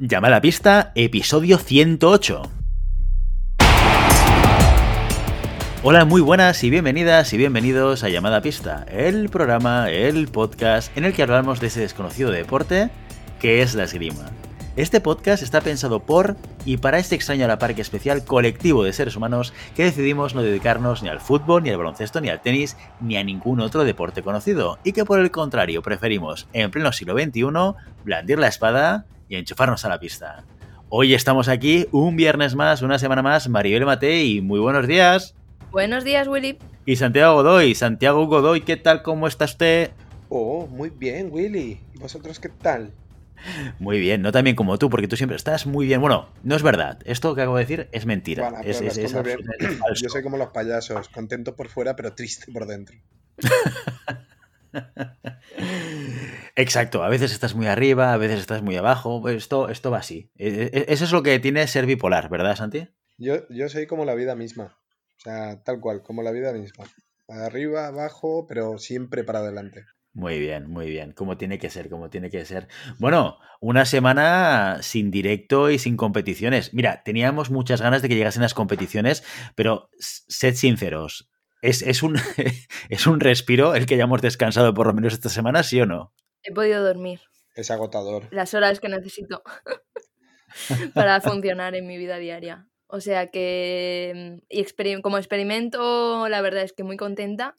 Llama la pista, episodio 108. Hola, muy buenas y bienvenidas y bienvenidos a Llamada Pista, el programa, el podcast en el que hablamos de ese desconocido deporte que es la esgrima. Este podcast está pensado por y para este extraño a la parque especial colectivo de seres humanos que decidimos no dedicarnos ni al fútbol, ni al baloncesto, ni al tenis, ni a ningún otro deporte conocido, y que por el contrario preferimos, en pleno siglo XXI, blandir la espada y enchufarnos a la pista. Hoy estamos aquí un viernes más, una semana más, Maribel Matei, muy buenos días. Buenos días, Willy. Y Santiago Godoy, Santiago Godoy, ¿qué tal? ¿Cómo está usted? Oh, muy bien, Willy. ¿Y vosotros qué tal? Muy bien, no tan bien como tú, porque tú siempre estás muy bien. Bueno, no es verdad. Esto que acabo de decir es mentira. Bueno, es, es- es falso. Yo soy como los payasos, contento por fuera, pero triste por dentro. Exacto, a veces estás muy arriba, a veces estás muy abajo. Esto, esto va así. E- e- Eso es lo que tiene ser bipolar, ¿verdad, Santi? Yo, yo soy como la vida misma. O sea, tal cual, como la vida misma. Arriba, abajo, pero siempre para adelante. Muy bien, muy bien. Como tiene que ser, como tiene que ser. Bueno, una semana sin directo y sin competiciones. Mira, teníamos muchas ganas de que llegasen las competiciones, pero sed sinceros. ¿Es, es, un, ¿Es un respiro el que hayamos descansado por lo menos esta semana, sí o no? He podido dormir Es agotador. las horas que necesito para funcionar en mi vida diaria. O sea que mm, y experim- como experimento, la verdad es que muy contenta,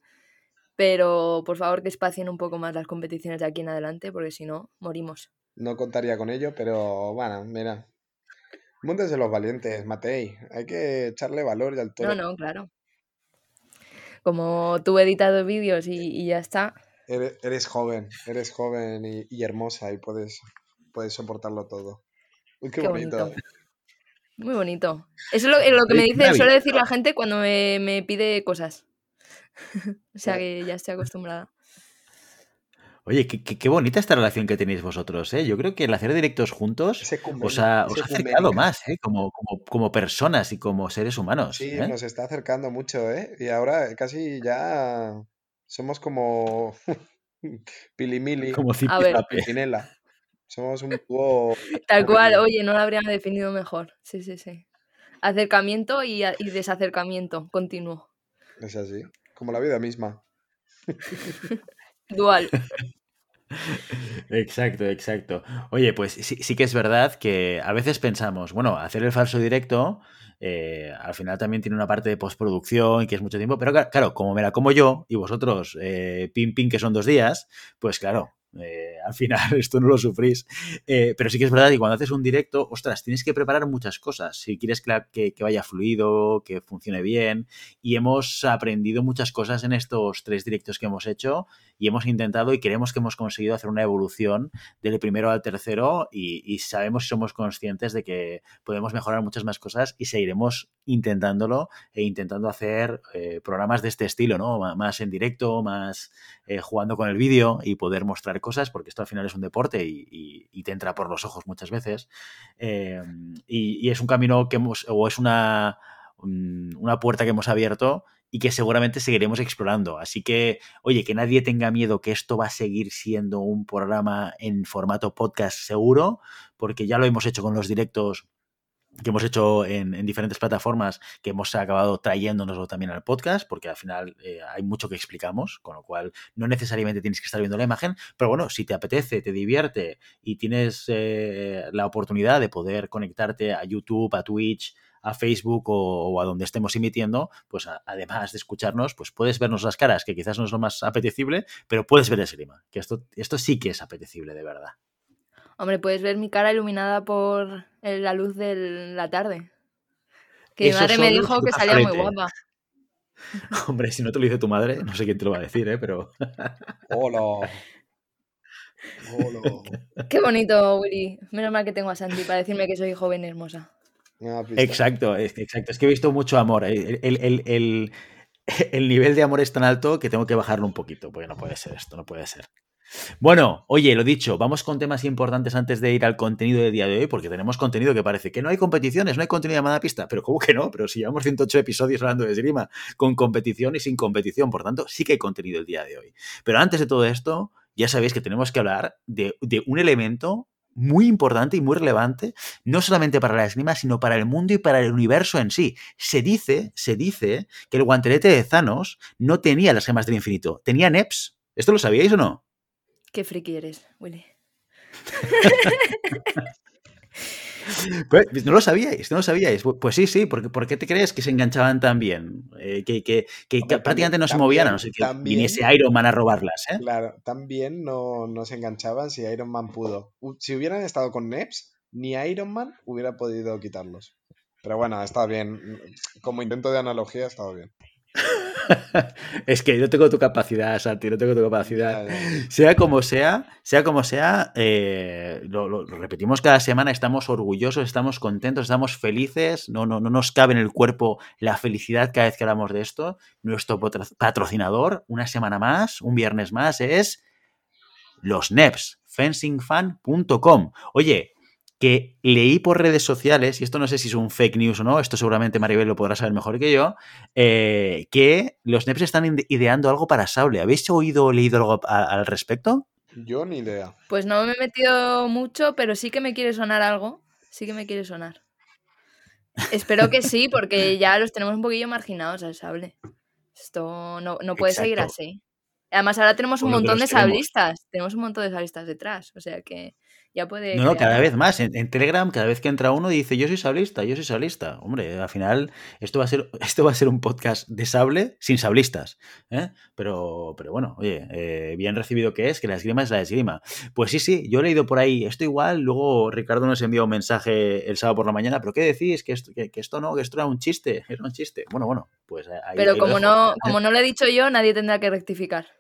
pero por favor que espacien un poco más las competiciones de aquí en adelante, porque si no, morimos. No contaría con ello, pero bueno, mira. Montes de los valientes, Matei. Hay que echarle valor y al toro. No, no, claro. Como tú he editado vídeos y, y ya está, Eres, eres joven, eres joven y, y hermosa y puedes, puedes soportarlo todo. Uy, qué, Qué bonito. bonito. muy bonito. Eso es lo, es lo que me dice, suele decir la gente cuando me, me pide cosas. o sea que ya estoy acostumbrada. Oye, qué, qué- qué bonita esta relación que tenéis vosotros, ¿eh? Yo creo que el hacer directos juntos os ha, os ha acercado más, ¿eh? Como, como, como personas y como seres humanos. Sí, ¿eh? nos está acercando mucho, ¿eh? Y ahora casi ya somos como Pilimili Como A ver. zipizape. y Pinela. Somos un dúo. Tal cual, oye, no lo habría definido mejor. Sí, sí, sí. Acercamiento y, y desacercamiento continuo. Es así, como la vida misma. Dual. Exacto, exacto. Oye, pues sí, sí que es verdad que a veces pensamos, bueno, hacer el falso directo eh, al final también tiene una parte de postproducción que es mucho tiempo, pero cla- claro, como me la como yo y vosotros, eh, pim, pim, que son dos días, pues claro. eh, al final esto no lo sufrís. Eh, pero sí que es verdad que cuando haces un directo, ostras, tienes que preparar muchas cosas. Si quieres que- que vaya fluido, que funcione bien. Y hemos aprendido muchas cosas en estos tres directos que hemos hecho y hemos intentado y creemos que hemos conseguido hacer una evolución del primero al tercero y, sabemos y somos conscientes de que podemos mejorar muchas más cosas y seguiremos intentándolo e intentando hacer eh, programas de este estilo, ¿no? Más en directo, más eh, jugando con el vídeo y poder mostrar cosas, porque esto al final es un deporte y, te entra por los ojos muchas veces. Eh, y, y es un camino que hemos, o es una, un- una puerta que hemos abierto y que seguramente seguiremos explorando. Así que, oye, que nadie tenga miedo que esto va a seguir siendo un programa en formato podcast seguro, porque ya lo hemos hecho con los directos que hemos hecho en, en diferentes plataformas, que hemos acabado trayéndonoslo también al podcast, porque al final eh, hay mucho que explicamos, con lo cual no necesariamente tienes que estar viendo la imagen, pero bueno, si te apetece, te divierte y tienes eh, la oportunidad de poder conectarte a YouTube, a Twitch, a Facebook o, o a donde estemos emitiendo, pues a- además de escucharnos, pues puedes vernos las caras, que quizás no es lo más apetecible, pero puedes ver el esgrima, que esto, esto sí que es apetecible de verdad. Hombre, puedes ver mi cara iluminada por el- la luz de la tarde. Que mi Eso madre me dijo que salía muy guapa. Hombre, si no te lo dice tu madre, no sé quién te lo va a decir, ¿eh? pero Hola. Hola. Qué bonito, Willy. Menos mal que tengo a Santi para decirme que soy joven y hermosa. Exacto, exacto. Es que he visto mucho amor. El, el- el- el- el nivel de amor es tan alto que tengo que bajarlo un poquito, porque no puede ser esto, no puede ser. Bueno, oye, lo dicho, vamos con temas importantes antes de ir al contenido del día de hoy, porque tenemos contenido que parece que no hay competiciones, no hay contenido de llamada pista, pero ¿cómo que no? Pero si llevamos 108 episodios hablando de esgrima, con competición y sin competición, por tanto, sí que hay contenido el día de hoy. Pero antes de todo esto, ya sabéis que tenemos que hablar de, de un elemento muy importante y muy relevante, no solamente para la esgrima, sino para el mundo y para el universo en sí. Se dice, se dice que el guantelete de Thanos no tenía las gemas del infinito, tenía NEPs. ¿Esto lo sabíais o no? Qué friki eres, Willy. Pues, no lo sabíais, no lo sabíais. Pues sí, sí, porque ¿por qué te crees que se enganchaban tan bien? Eh, que, que, que prácticamente no se movían a no ser que viniese Iron Man a robarlas. ¿eh? Claro, también no, no, se enganchaban si Iron Man pudo. Si hubieran estado con Neps, ni Iron Man hubiera podido quitarlos. Pero bueno, estado bien. Como intento de analogía, ha estado bien. es que no tengo tu capacidad, Santi, no tengo tu capacidad. Sea como sea, sea como sea, eh, lo, repetimos cada semana, estamos orgullosos, estamos contentos, estamos felices, no, no, no nos cabe en el cuerpo la felicidad cada vez que hablamos de esto. Nuestro patrocinador, una semana más, un viernes más, es los NEPs, fencingfan.com. Oye, que leí por redes sociales, y esto no sé si es un fake news o no, esto seguramente Maribel lo podrá saber mejor que yo, eh, que los NEPs están ideando algo para Sable. ¿Habéis oído o leído algo al respecto? Yo ni idea. Pues no me he metido mucho, pero sí que me quiere sonar algo. Sí que me quiere sonar. Espero que sí, porque ya los tenemos un poquillo marginados al sable. Esto no, puede seguir así. Además, ahora tenemos un montón de sablistas. Tenemos un montón de sablistas detrás. O sea que ya puede. No, no, cada vez más. En, Telegram, cada vez que entra uno dice yo soy sablista, yo soy sablista. Hombre, al final, esto va a ser, esto va a ser un podcast de sable sin sablistas. ¿eh? Pero, pero bueno, oye, eh, bien recibido que es, que la esgrima es la esgrima. Pues sí, sí, yo he leído por ahí esto igual. Luego Ricardo nos envió un mensaje el sábado por la mañana, pero ¿qué decís? Que esto, que, esto no, que esto era un chiste, era un chiste. Bueno, bueno, pues ahí, Pero como, no, como no lo he dicho yo, nadie tendrá que rectificar.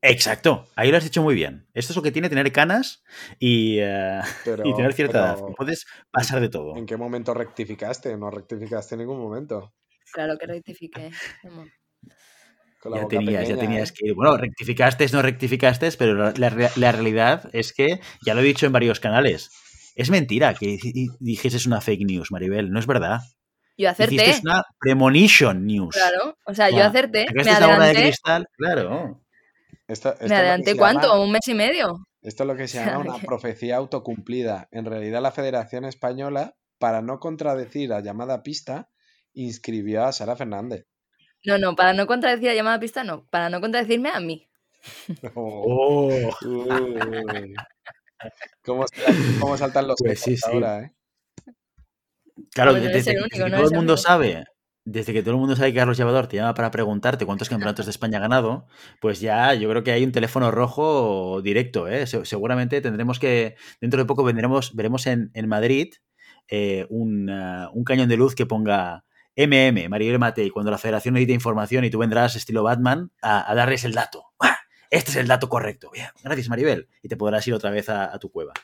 Exacto, ahí lo has dicho muy bien. Esto es lo que tiene tener canas y, eh, tener cierta edad. Puedes pasar de todo. ¿En qué momento rectificaste? No rectificaste en ningún momento. Claro que rectifiqué. ya tenías, ya tenías ¿eh? que Bueno, rectificaste, no rectificaste, pero la, realidad es que, ya lo he dicho en varios canales, es mentira que dijese una fake news, Maribel, no es verdad. Yo acerté. Es una premonition news. Claro, o sea, yo acerté. Me adelanté. de cristal, claro. ¿Me adelanté cuánto? ¿Un mes y medio? Esto es lo que se llama una profecía autocumplida. En realidad, la Federación Española, para no contradecir a llamada pista, inscribió a Sara Fernández. No, no, para no contradecir a llamada pista, no. Para no contradecirme a mí. Oh. ¿Cómo, saltan los pues ahora, eh? Claro, todo el mundo sabe desde que todo el mundo sabe que Carlos Llevador te llama para preguntarte cuántos campeonatos de España ha ganado, pues ya yo creo que hay un teléfono rojo directo. ¿eh? seguramente tendremos que, dentro de poco vendremos, veremos en, Madrid eh, un, cañón de luz que ponga MM, Maribel Matei, cuando la federación edite información y tú vendrás estilo Batman a, darles el dato. Este es el dato correcto. Gracias Maribel. Y te podrás ir otra vez a, tu cueva.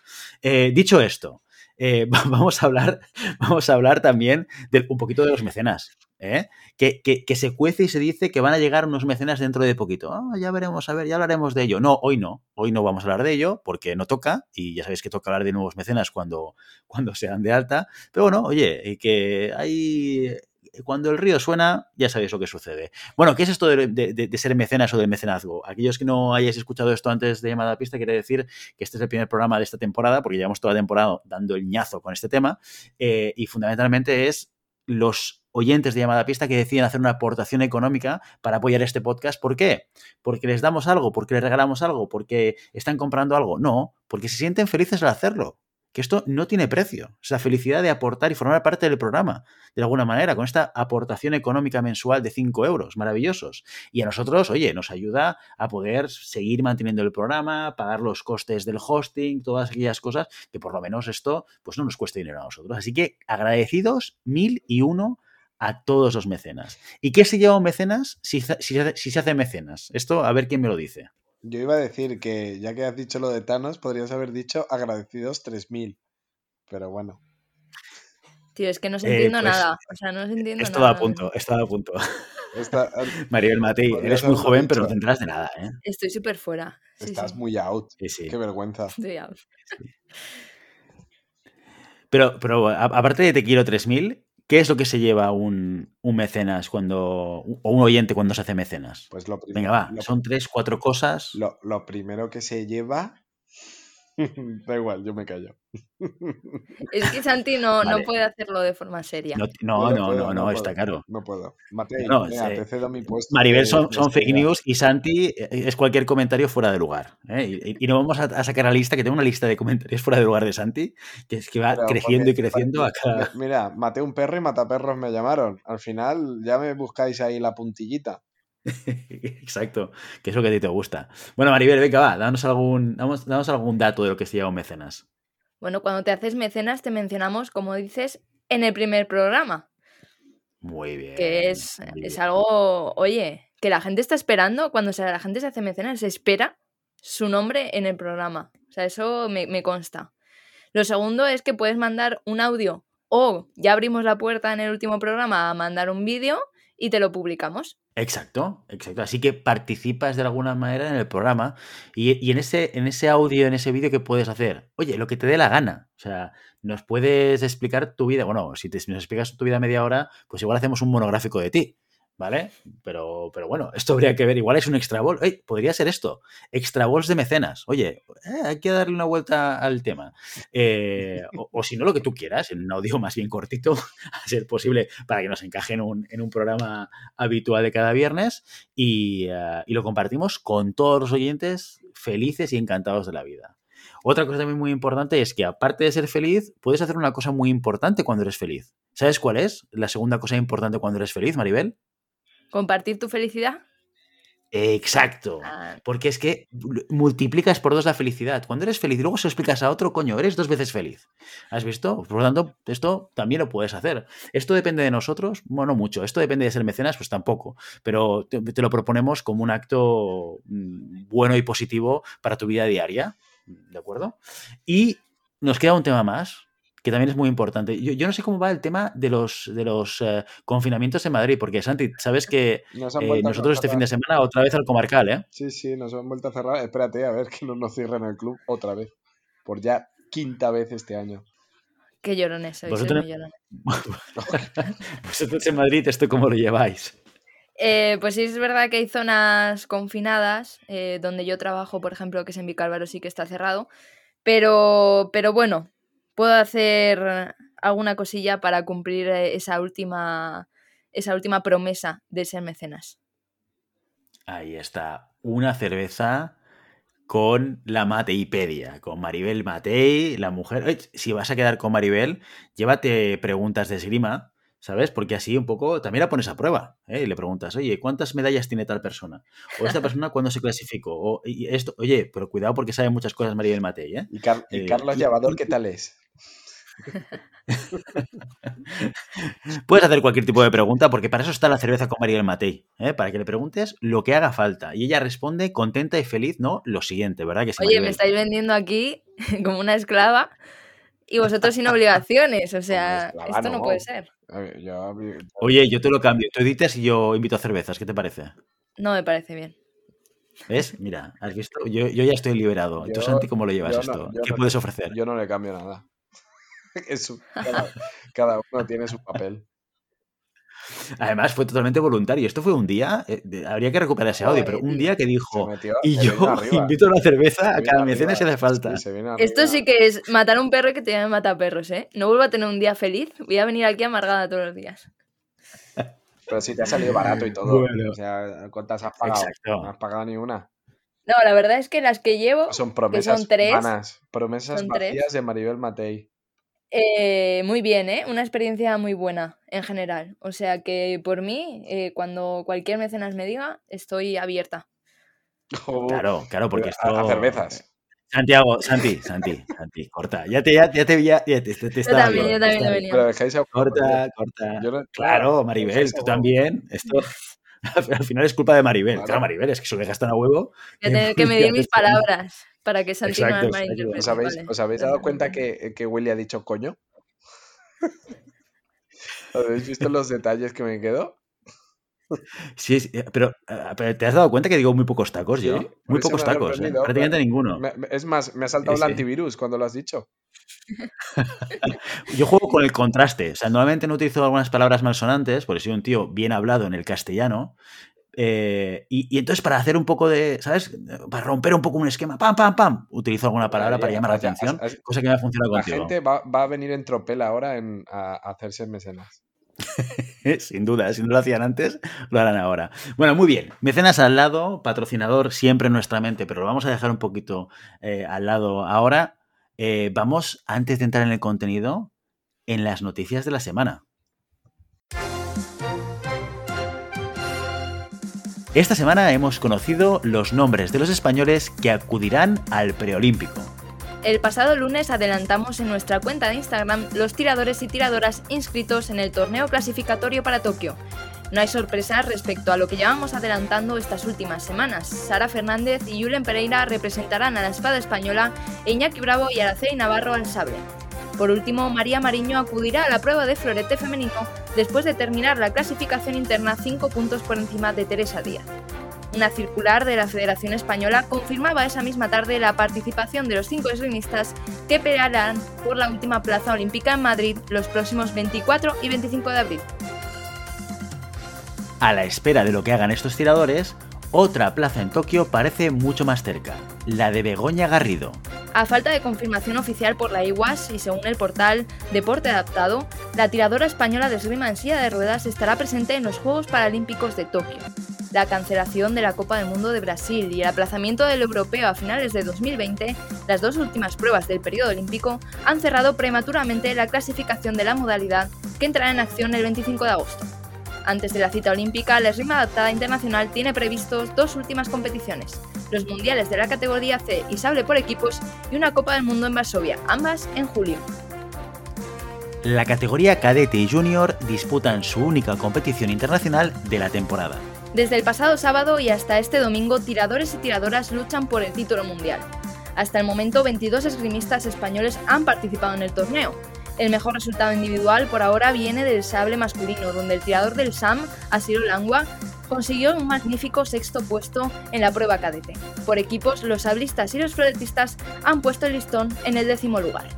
Eh, dicho esto, vamos, a hablar, vamos a hablar también de, un poquito de los mecenas. ¿Eh? Que, se cuece y se dice que van a llegar unos mecenas dentro de poquito. Ah, ya veremos, a ver, ya hablaremos de ello. No, hoy no, hoy no vamos a hablar de ello porque no toca y ya sabéis que toca hablar de nuevos mecenas cuando, cuando se dan de alta. Pero bueno, oye, que hay cuando el río suena, ya sabéis lo que sucede. Bueno, ¿qué es esto de, ser mecenas o de mecenazgo? Aquellos que no hayáis escuchado esto antes de llamada a pista, quiere decir que este es el primer programa de esta temporada, porque llevamos toda la temporada dando el ñazo con este tema, eh, y fundamentalmente es los oyentes de llamada pista que deciden hacer una aportación económica para apoyar este podcast. ¿Por qué? Porque les damos algo, porque les regalamos algo, porque están comprando algo. No, porque se sienten felices al hacerlo que esto no tiene precio. Es la felicidad de aportar y formar parte del programa, de alguna manera, con esta aportación económica mensual de 5 euros, maravillosos. Y a nosotros, oye, nos ayuda a poder seguir manteniendo el programa, pagar los costes del hosting, todas aquellas cosas, que por lo menos esto, pues no nos cueste dinero a nosotros. Así que agradecidos mil y uno a todos los mecenas. ¿Y qué se lleva un mecenas si, si se hace mecenas? Esto, a ver quién me lo dice. Yo iba a decir que, ya que has dicho lo de Thanos, podrías haber dicho agradecidos 3000. Pero bueno. Tío, es que no se eh, entiendo pues, nada. O sea, no se entiendo nada. a punto, estaba a punto. Maribel Matei, eres muy joven, pero no tendrás de nada, ¿eh? Estoy súper fuera. Estás muy out. Qué vergüenza. Estoy out. Pero, pero aparte de Te quiero 3000, ¿Qué es lo que se lleva un, mecenas cuando. o un oyente cuando se hace mecenas? Pues lo Venga, va, son tres, cuatro cosas. Lo, primero que se lleva da igual, yo me callo. Es que Santi no, no puede hacerlo de forma seria. No, no, No no, puedo, no, no, no está puedo. claro. No puedo. Matei, No, mira, se- te cedo mi puesto. Maribel son, fake news y Santi eh, es cualquier comentario fuera de lugar. ¿eh? Y, y no vamos a, a sacar la lista, que tengo una lista de comentarios fuera de lugar de Santi, que es que va Pero creciendo y porque- creciendo a cada... Mi- Mira, maté un perro y mataperros me llamaron. Al final ya me buscáis ahí la puntillita. Exacto, que es lo que a ti te gusta. Bueno, Maribel, venga, va, danos algún, damos, danos algún dato de lo que se llama un mecenas. Bueno, cuando te haces mecenas te mencionamos, como dices, en el primer programa, Muy bien. que es, es algo, oye, que la gente está esperando, cuando se- la gente se hace mecenas, se espera su nombre en el programa. O sea, eso me, me consta. Lo segundo es que puedes mandar un audio o ya abrimos la puerta en el último programa a mandar un vídeo y te lo publicamos. Exacto, exacto. Así que participas de alguna manera en el programa y, y en, ese, en ese audio, en ese vídeo, ¿qué puedes hacer? Oye, lo que te dé la gana. O sea, nos puedes explicar tu vida. Bueno, si nos explicas tu vida media hora, pues igual hacemos un monográfico de ti, ¿vale? Pero, pero bueno, esto habría que ver. Igual es un extra. Ey, podría ser esto. Extra bols de mecenas. Oye, eh, hay que darle una vuelta al tema. Eh, o, o si no, lo que tú quieras, en un audio más bien cortito, a ser posible, para que nos encaje en un, en un programa habitual de cada viernes y, eh, y lo compartimos con todos los oyentes felices y encantados de la vida. Otra cosa también muy importante es que aparte de ser feliz, puedes hacer una cosa muy importante cuando eres feliz. ¿Sabes cuál es la segunda cosa importante cuando eres feliz, Maribel? Compartir tu felicidad. Exacto. Ah, Porque es que multiplicas por dos la felicidad. Cuando eres feliz y luego se lo explicas a otro, coño, eres dos veces feliz. ¿Has visto? Por lo tanto, esto también lo puedes hacer. ¿Esto depende de nosotros? Bueno, mucho. ¿Esto depende de ser mecenas? Pues tampoco. Pero te, te lo proponemos como un acto mm, bueno y positivo para tu vida diaria. ¿De acuerdo? Y nos queda un tema más que también es muy importante. Yo, yo no sé cómo va el tema de los, de los eh, confinamientos en Madrid, porque Santi, sabes que Nos eh, nosotros este fin de semana otra vez al comarcal, ¿eh? Sí, sí, nos han vuelto a cerrar. Espérate, a ver que no nos cierren el club otra vez. Por ya quinta vez este año. qué llorones sois, sois Vosotros- muy llorones. Vosotros en Madrid, ¿esto cómo lo lleváis? Eh, pues sí, es verdad que hay zonas confinadas, eh, donde yo trabajo, por ejemplo, que es en Vicálvaro, sí que está cerrado, pero, pero bueno, puedo hacer alguna cosilla para cumplir eh, esa última, esa última promesa de ser mecenas. Ahí está, una cerveza con la Mateipedia, con Maribel Matei, la mujer. Oye, si vas a quedar con Maribel, llévate preguntas de esgrima, ¿sabes? Porque así un poco también la pones a prueba. ¿eh? Y le preguntas, oye, ¿cuántas medallas tiene tal persona? O esta persona, ¿cuándo se clasificó? O, y esto, oye, pero cuidado porque sabe muchas cosas Maribel Matei, ¿eh? ¿Y, Car- y Eh, Carlos Llevador y- qué tal es? Puedes hacer cualquier tipo de pregunta porque para eso está la cerveza con Maribel Matei, ¿eh? para que le preguntes lo que haga falta. Y ella responde contenta y feliz, ¿no? Lo siguiente, ¿verdad? Que Oye, me estáis vendiendo aquí como una esclava y vosotros sin obligaciones, o sea, esclava esto no no. puede ser. A ver, yo- Oye, yo te lo cambio. Tú editas y yo invito a cervezas. ¿Qué te parece? No me parece bien. ¿Ves? Mira, ¿has visto? Yo, yo ya estoy liberado. ¿Y tú, Santi, cómo lo llevas no- esto? ¿Qué no- puedes ofrecer? yo no le cambio nada. Su- cada, cada uno tiene su papel. Además, fue totalmente voluntario. Esto fue un día, eh, de- habría que recuperar ese audio, pero un día que dijo, metió, y yo arriba. invito a una cerveza a cada mecena arriba. si hace falta. Sí, Esto sí que es matar a un perro y que te llame mataperros, ¿eh? No vuelvo a tener un día feliz, voy a venir aquí amargada todos los días. Pero si te ha salido barato y todo. Bueno. O sea, ¿cuántas has pagado? Exacto. No has pagado ni una. No, la verdad es que las que llevo Son promesas son tres. vanas. Promesas Son tres. vacías de Maribel Matei. Eh, muy bien, ¿eh? Una experiencia muy buena en general. O sea que por mí, eh, cuando cualquier mecenas me diga, estoy abierta. Claro, claro, porque esto... a cervezas. Santiago, Santi, Santi, Santi, corta. Ya te, ya, ya te, ya, ya te, te- te estaba también, viendo, yo también te estaba he viendo. Pero dejáis a Corta, corta. Yo no- Claro, Maribel, tú también. Esto al final es culpa de Maribel. Claro. Claro, Maribel, es que se lo dejas tan a huevo. Voy a tener que medir mis palabras para que Santi no. ¿Os habéis, vale. os habéis dado cuenta que, que Willy ha dicho coño? ¿Habéis visto los detalles que me quedó? Sí, sí, eh, pero, eh, pero ¿te has dado cuenta que digo muy pocos tacos yo? Muy pocos tacos, ¿eh? prácticamente ninguno. Me- es más, me ha saltado Sí, el antivirus cuando lo has dicho. Yo juego con el contraste. O sea, normalmente no utilizo algunas palabras malsonantes, porque soy un tío bien hablado en el castellano. Eh, y, entonces para hacer un poco de, ¿sabes? Para romper un poco un esquema, pam, pam, pam, utilizo alguna palabra para llamar la atención, cosa que me ha funcionado contigo. La gente va, a venir en tropel ahora en, a, hacerse mecenas. sin duda, si no lo hacían antes, lo harán ahora. Bueno, muy bien. Mecenas al lado, patrocinador siempre en nuestra mente, pero lo vamos a dejar un poquito eh, al lado ahora. Eh, vamos, antes de entrar en el contenido, en las noticias de la semana. Esta semana hemos conocido los nombres de los españoles que acudirán al preolímpico. El pasado lunes adelantamos en nuestra cuenta de Instagram los tiradores y tiradoras inscritos en el torneo clasificatorio para Tokio. No hay sorpresas respecto a lo que llevamos adelantando estas últimas semanas. Sara Fernández y Julen Pereira representarán a la espada española e Iñaki Bravo y Araceli Navarro al sable. Por último, María Mariño acudirá a la prueba de florete femenino después de terminar la clasificación interna 5 puntos por encima de Teresa Díaz. Una circular de la Federación Española confirmaba esa misma tarde la participación de los cinco esgrimistas que pelearán por la última plaza olímpica en Madrid los próximos 24 y 25 de abril. A la espera de lo que hagan estos tiradores, otra plaza en Tokio parece mucho más cerca, la de Begoña Garrido. A falta de confirmación oficial por la IWAS y según el portal Deporte Adaptado, la tiradora española de esgrima en silla de ruedas estará presente en los Juegos Paralímpicos de Tokio. La cancelación de la Copa del Mundo de Brasil y el aplazamiento del europeo a finales de 2020, las dos últimas pruebas del periodo olímpico, han cerrado prematuramente la clasificación de la modalidad que entrará en acción el 25 de agosto. Antes de la cita olímpica, la esgrima adaptada internacional tiene previstos dos últimas competiciones, los mundiales de la categoría C y sable por equipos y una Copa del Mundo en Varsovia, ambas en julio. La categoría cadete y junior disputan su única competición internacional de la temporada. Desde el pasado sábado y hasta este domingo, tiradores y tiradoras luchan por el título mundial. Hasta el momento, 22 esgrimistas españoles han participado en el torneo, el mejor resultado individual por ahora viene del sable masculino, donde el tirador del SAM, Asiro Langua, consiguió un magnífico sexto puesto en la prueba cadete. Por equipos, los sablistas y los floretistas han puesto el listón en el décimo lugar.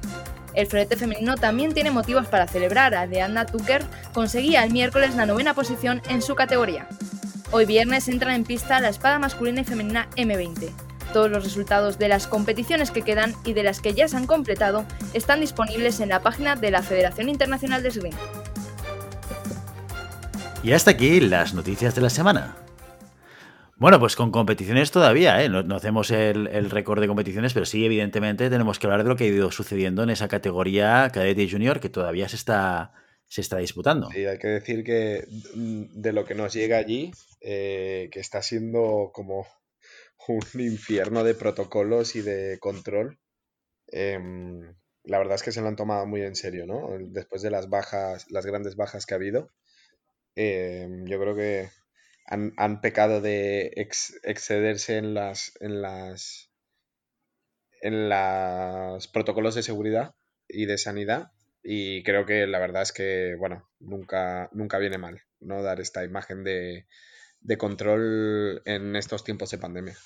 El florete femenino también tiene motivos para celebrar. Adriana Tucker conseguía el miércoles la novena posición en su categoría. Hoy viernes entra en pista la espada masculina y femenina M20. Todos los resultados de las competiciones que quedan y de las que ya se han completado están disponibles en la página de la Federación Internacional de Swing. Y hasta aquí las noticias de la semana. Bueno, pues con competiciones todavía, ¿eh? no, hacemos el, récord de competiciones, pero sí, evidentemente, tenemos que hablar de lo que ha ido sucediendo en esa categoría cadete y junior que todavía se está, se está disputando. Sí, hay que decir que de lo que nos llega allí, eh, que está siendo como un infierno de protocolos y de control. Em, la verdad es que se lo han tomado muy en serio, ¿no? Después de las bajas, las grandes bajas que ha habido, em, yo creo que han, pecado de excederse en las, en las en los protocolos de seguridad y de sanidad y creo que la verdad es que bueno nunca nunca viene mal no dar esta imagen de, de control en estos tiempos de pandemia.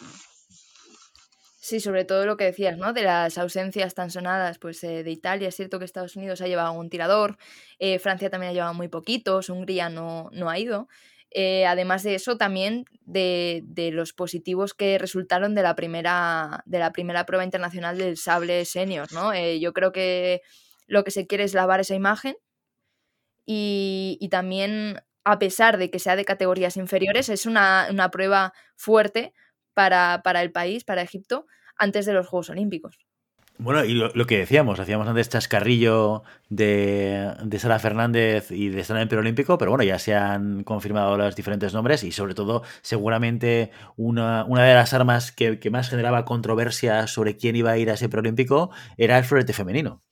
Sí, sobre todo lo que decías, ¿no? De las ausencias tan sonadas, pues eh, de Italia, es cierto que Estados Unidos ha llevado un tirador, eh, Francia también ha llevado muy poquitos, Hungría no, no ha ido. Eh, además de eso, también de, de, los positivos que resultaron de la primera, de la primera prueba internacional del sable senior, ¿no? yo creo que lo que se quiere es lavar esa imagen y, y también a pesar de que sea de categorías inferiores, es una, prueba fuerte para, el país, para Egipto, antes de los Juegos Olímpicos. Bueno, y lo, que decíamos, hacíamos antes chascarrillo de, de Sara Fernández y de en el Olímpico, pero bueno, ya se han confirmado los diferentes nombres y sobre todo seguramente una, una de las armas que, que, más generaba controversia sobre quién iba a ir a ese preolímpico era el florete femenino.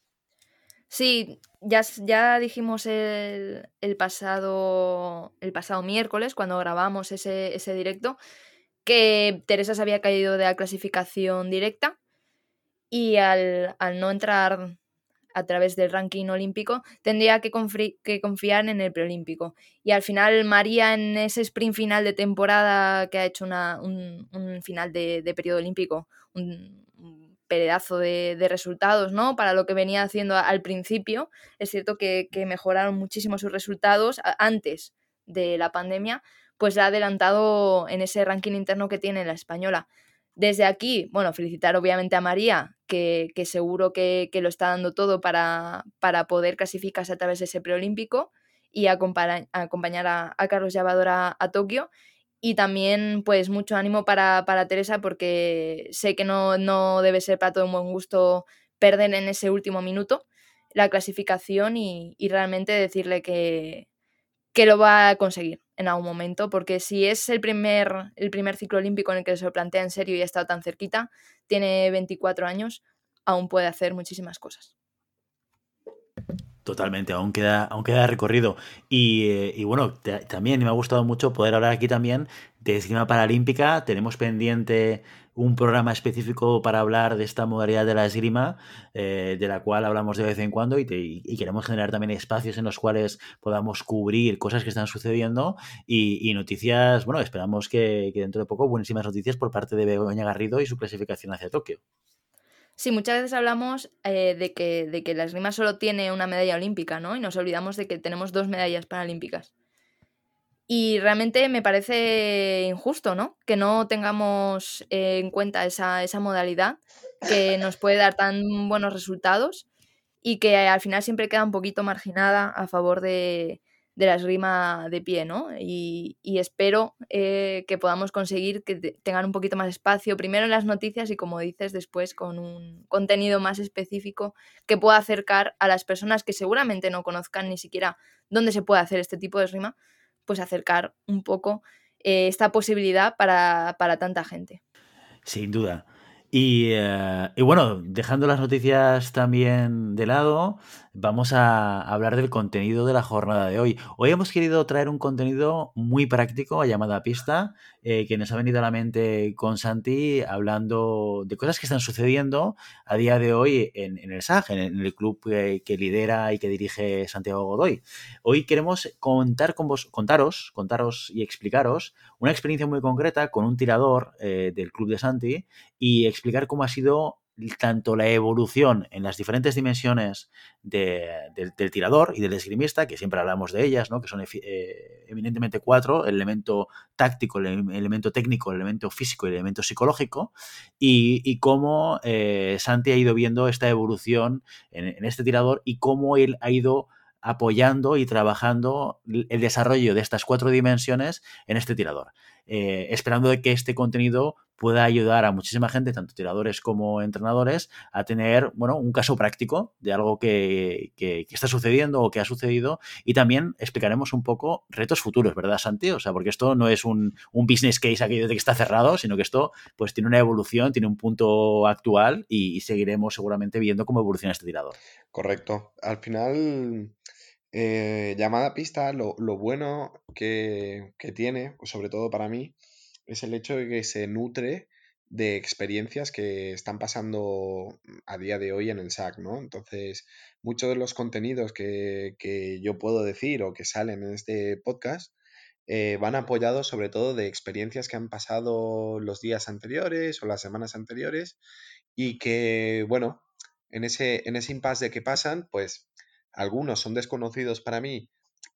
Sí, ya, ya dijimos el, el, pasado, el pasado miércoles, cuando grabamos ese, ese directo, que Teresa se había caído de la clasificación directa y al, al no entrar a través del ranking olímpico, tendría que, que, confiar en el preolímpico. Y al final, María, en ese sprint final de temporada que ha hecho una, un, un, final de, de periodo olímpico, un, pedazo de, resultados, ¿no? Para lo que venía haciendo al principio. Es cierto que, mejoraron muchísimo sus resultados antes de la pandemia, pues ha adelantado en ese ranking interno que tiene la española. Desde aquí, bueno, felicitar obviamente a María, que, seguro que, lo está dando todo para, para, poder clasificarse a través de ese preolímpico y acompañar, a, Carlos Llavadora a, Tokio. Y también, pues, mucho ánimo para, para Teresa, porque sé que no, no, debe ser para todo un buen gusto perder en ese último minuto la clasificación y, y realmente decirle que, que lo va a conseguir en algún momento, porque si es el primer, el primer ciclo olímpico en el que se lo plantea en serio y ha estado tan cerquita, tiene 24 años, aún puede hacer muchísimas cosas. Totalmente, aún queda, recorrido. Y, eh, bueno, también me ha gustado mucho poder hablar aquí también de esgrima paralímpica. Tenemos pendiente un programa específico para hablar de esta modalidad de la esgrima, eh, de la cual hablamos de vez en cuando y, queremos generar también espacios en los cuales podamos cubrir cosas que están sucediendo y, noticias, bueno, esperamos que, dentro de poco buenísimas noticias por parte de Begoña Garrido y su clasificación hacia Tokio. Sí, muchas veces hablamos eh, de, que, de que la esgrima solo tiene una medalla olímpica, ¿no? Y nos olvidamos de que tenemos dos medallas paralímpicas. Y realmente me parece injusto, ¿no? Que no tengamos eh, en cuenta esa, modalidad que nos puede dar tan buenos resultados y que al final siempre queda un poquito marginada a favor de, la esgrima de pie, ¿no? Y, espero eh, que podamos conseguir que tengan un poquito más espacio, primero en las noticias y como dices, después con un contenido más específico que pueda acercar a las personas que seguramente no conozcan ni siquiera dónde se puede hacer este tipo de esgrima, pues acercar un poco eh, esta posibilidad para, para, tanta gente. Sin duda. Y, eh, y, bueno, dejando las noticias también de lado, vamos a hablar del contenido de la jornada de hoy. Hoy hemos querido traer un contenido muy práctico a llamada pista, eh, que nos ha venido a la mente con Santi hablando de cosas que están sucediendo a día de hoy en, el SAG, en, el club que, lidera y que dirige Santiago Godoy. Hoy queremos contar con vos, contaros, contaros y explicaros una experiencia muy concreta con un tirador eh, del club de Santi y explicar cómo ha sido tanto la evolución en las diferentes dimensiones del tirador y del esgrimista, que siempre hablamos de ellas, ¿no? que son eh, eminentemente cuatro, el elemento táctico, el elemento técnico, el elemento físico y el elemento psicológico, y, cómo eh, Santi ha ido viendo esta evolución en, este tirador y cómo él ha ido apoyando y trabajando el desarrollo de estas cuatro dimensiones en este tirador. Eh, esperando de que este contenido pueda ayudar a muchísima gente, tanto tiradores como entrenadores, a tener bueno, un caso práctico de algo que, está sucediendo o que ha sucedido. Y también explicaremos un poco retos futuros, ¿verdad, Santi? O sea, porque esto no es un, business case aquello de que está cerrado, sino que esto pues tiene una evolución, tiene un punto actual y, seguiremos seguramente viendo cómo evoluciona este tirador. Correcto. Al final, eh, llamada pista, lo, bueno que, tiene, sobre todo para mí, es el hecho de que se nutre de experiencias que están pasando a día de hoy en el SAC, ¿no? Entonces, muchos de los contenidos que, yo puedo decir o que salen en este podcast eh, van apoyados sobre todo de experiencias que han pasado los días anteriores o las semanas anteriores y que, bueno, en ese, en ese impasse de que pasan, pues algunos son desconocidos para mí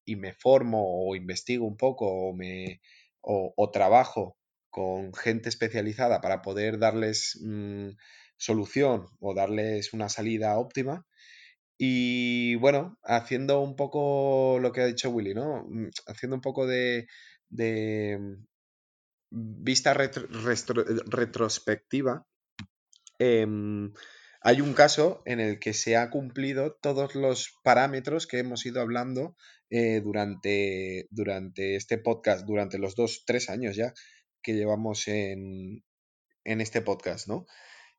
y me formo o investigo un poco o, me, o, trabajo con gente especializada para poder darles mm, solución o darles una salida óptima. Y bueno, haciendo un poco lo que ha dicho Willy, ¿no? Mm, haciendo un poco de, mm, vista retrospectiva, em, hay un caso en el que se ha cumplido todos los parámetros que hemos ido hablando eh, durante, durante este podcast, durante los dos, tres años ya que llevamos en, este podcast, ¿no?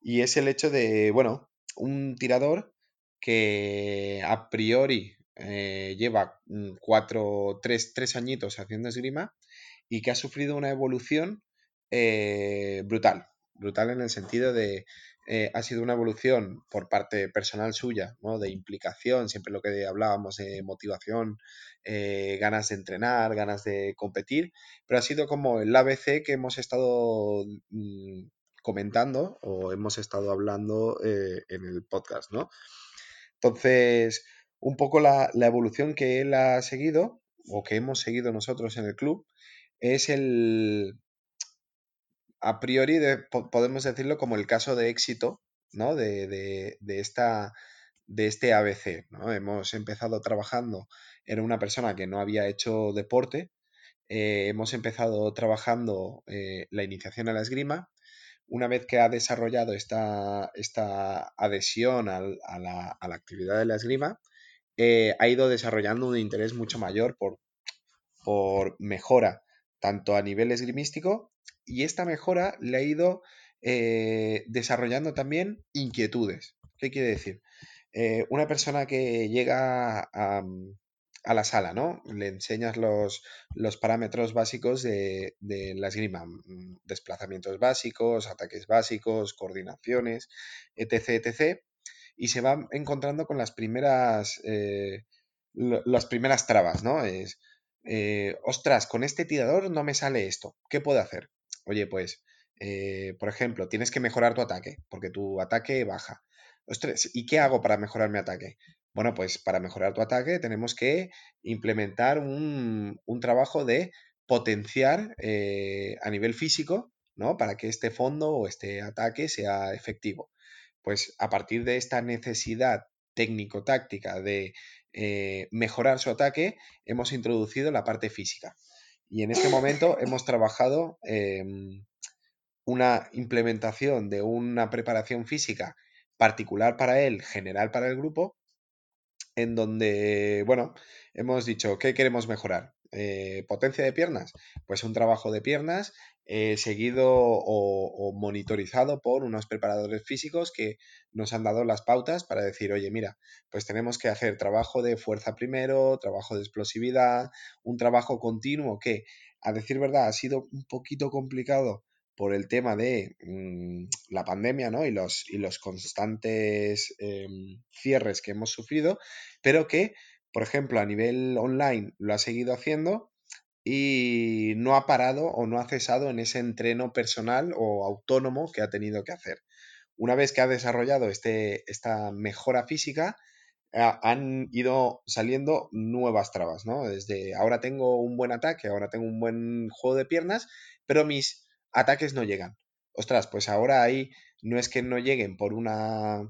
Y es el hecho de, bueno, un tirador que a priori eh, lleva mm, cuatro, tres, tres añitos haciendo esgrima y que ha sufrido una evolución eh, brutal, brutal en el sentido de eh, ha sido una evolución por parte personal suya, ¿no? de implicación, siempre lo que hablábamos de motivación, eh, ganas de entrenar, ganas de competir, pero ha sido como el ABC que hemos estado mm, comentando o hemos estado hablando eh, en el podcast, ¿no? Entonces, un poco la, la, evolución que él ha seguido o que hemos seguido nosotros en el club es el, a priori podemos decirlo como el caso de éxito, ¿no? De, esta, de este ABC, ¿no? Hemos empezado trabajando, era una persona que no había hecho deporte, eh, hemos empezado trabajando eh, la iniciación a la esgrima, una vez que ha desarrollado esta, esta adhesión a, la, actividad de la esgrima, eh, ha ido desarrollando un interés mucho mayor por, por mejora tanto a nivel esgrimístico y esta mejora le ha ido eh, desarrollando también inquietudes. ¿Qué quiere decir? Eh, una persona que llega mm, a, la sala, ¿no? Le enseñas los, parámetros básicos de, la esgrima, mm, desplazamientos básicos, ataques básicos, coordinaciones, etc., etc., y se va encontrando con las primeras, eh, las primeras trabas, ¿no? Es, ostras, con este tirador no me sale esto, ¿qué puedo hacer? Oye, pues, eh, por ejemplo, tienes que mejorar tu ataque, porque tu ataque baja. Ostras, ¿y qué hago para mejorar mi ataque? Bueno, pues para mejorar tu ataque tenemos que implementar un, trabajo de potenciar eh, a nivel físico, ¿no? Para que este fondo o este ataque sea efectivo. Pues a partir de esta necesidad técnico-táctica de eh, mejorar su ataque, hemos introducido la parte física. Y en este momento hemos trabajado em, una implementación de una preparación física particular para él, general para el grupo, en donde, bueno, hemos dicho, ¿qué queremos mejorar? Eh, ¿Potencia de piernas? Pues un trabajo de piernas eh, seguido o, monitorizado por unos preparadores físicos que nos han dado las pautas para decir, oye, mira, pues tenemos que hacer trabajo de fuerza primero, trabajo de explosividad, un trabajo continuo que, a decir verdad, ha sido un poquito complicado por el tema de mm, la pandemia ¿no? y, los, y los constantes em, cierres que hemos sufrido, pero que, por ejemplo, a nivel online lo ha seguido haciendo y no ha parado o no ha cesado en ese entreno personal o autónomo que ha tenido que hacer. Una vez que ha desarrollado este, esta mejora física, han ido saliendo nuevas trabas, ¿no? Desde ahora tengo un buen ataque, ahora tengo un buen juego de piernas, pero mis ataques no llegan. Ostras, pues ahora ahí no es que no lleguen por una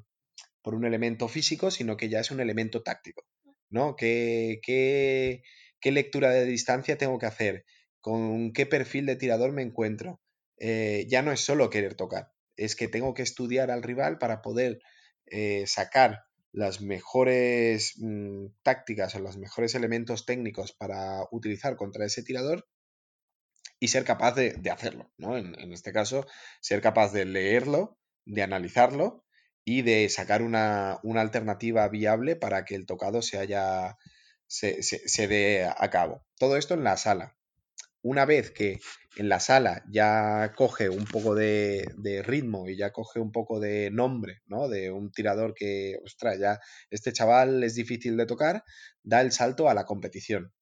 por un elemento físico, sino que ya es un elemento táctico, ¿no? ¿Qué, qué, qué lectura de distancia tengo que hacer, con qué perfil de tirador me encuentro. Eh, ya no es solo querer tocar, es que tengo que estudiar al rival para poder eh, sacar las mejores mm, tácticas o los mejores elementos técnicos para utilizar contra ese tirador y ser capaz de, hacerlo, ¿no? En, este caso, ser capaz de leerlo, de analizarlo y de sacar una, una alternativa viable para que el tocado se haya se, dé a cabo. Todo esto en la sala. Una vez que en la sala ya coge un poco de, ritmo y ya coge un poco de nombre, ¿no? De un tirador que, ostras, ya este chaval es difícil de tocar, da el salto a la competición.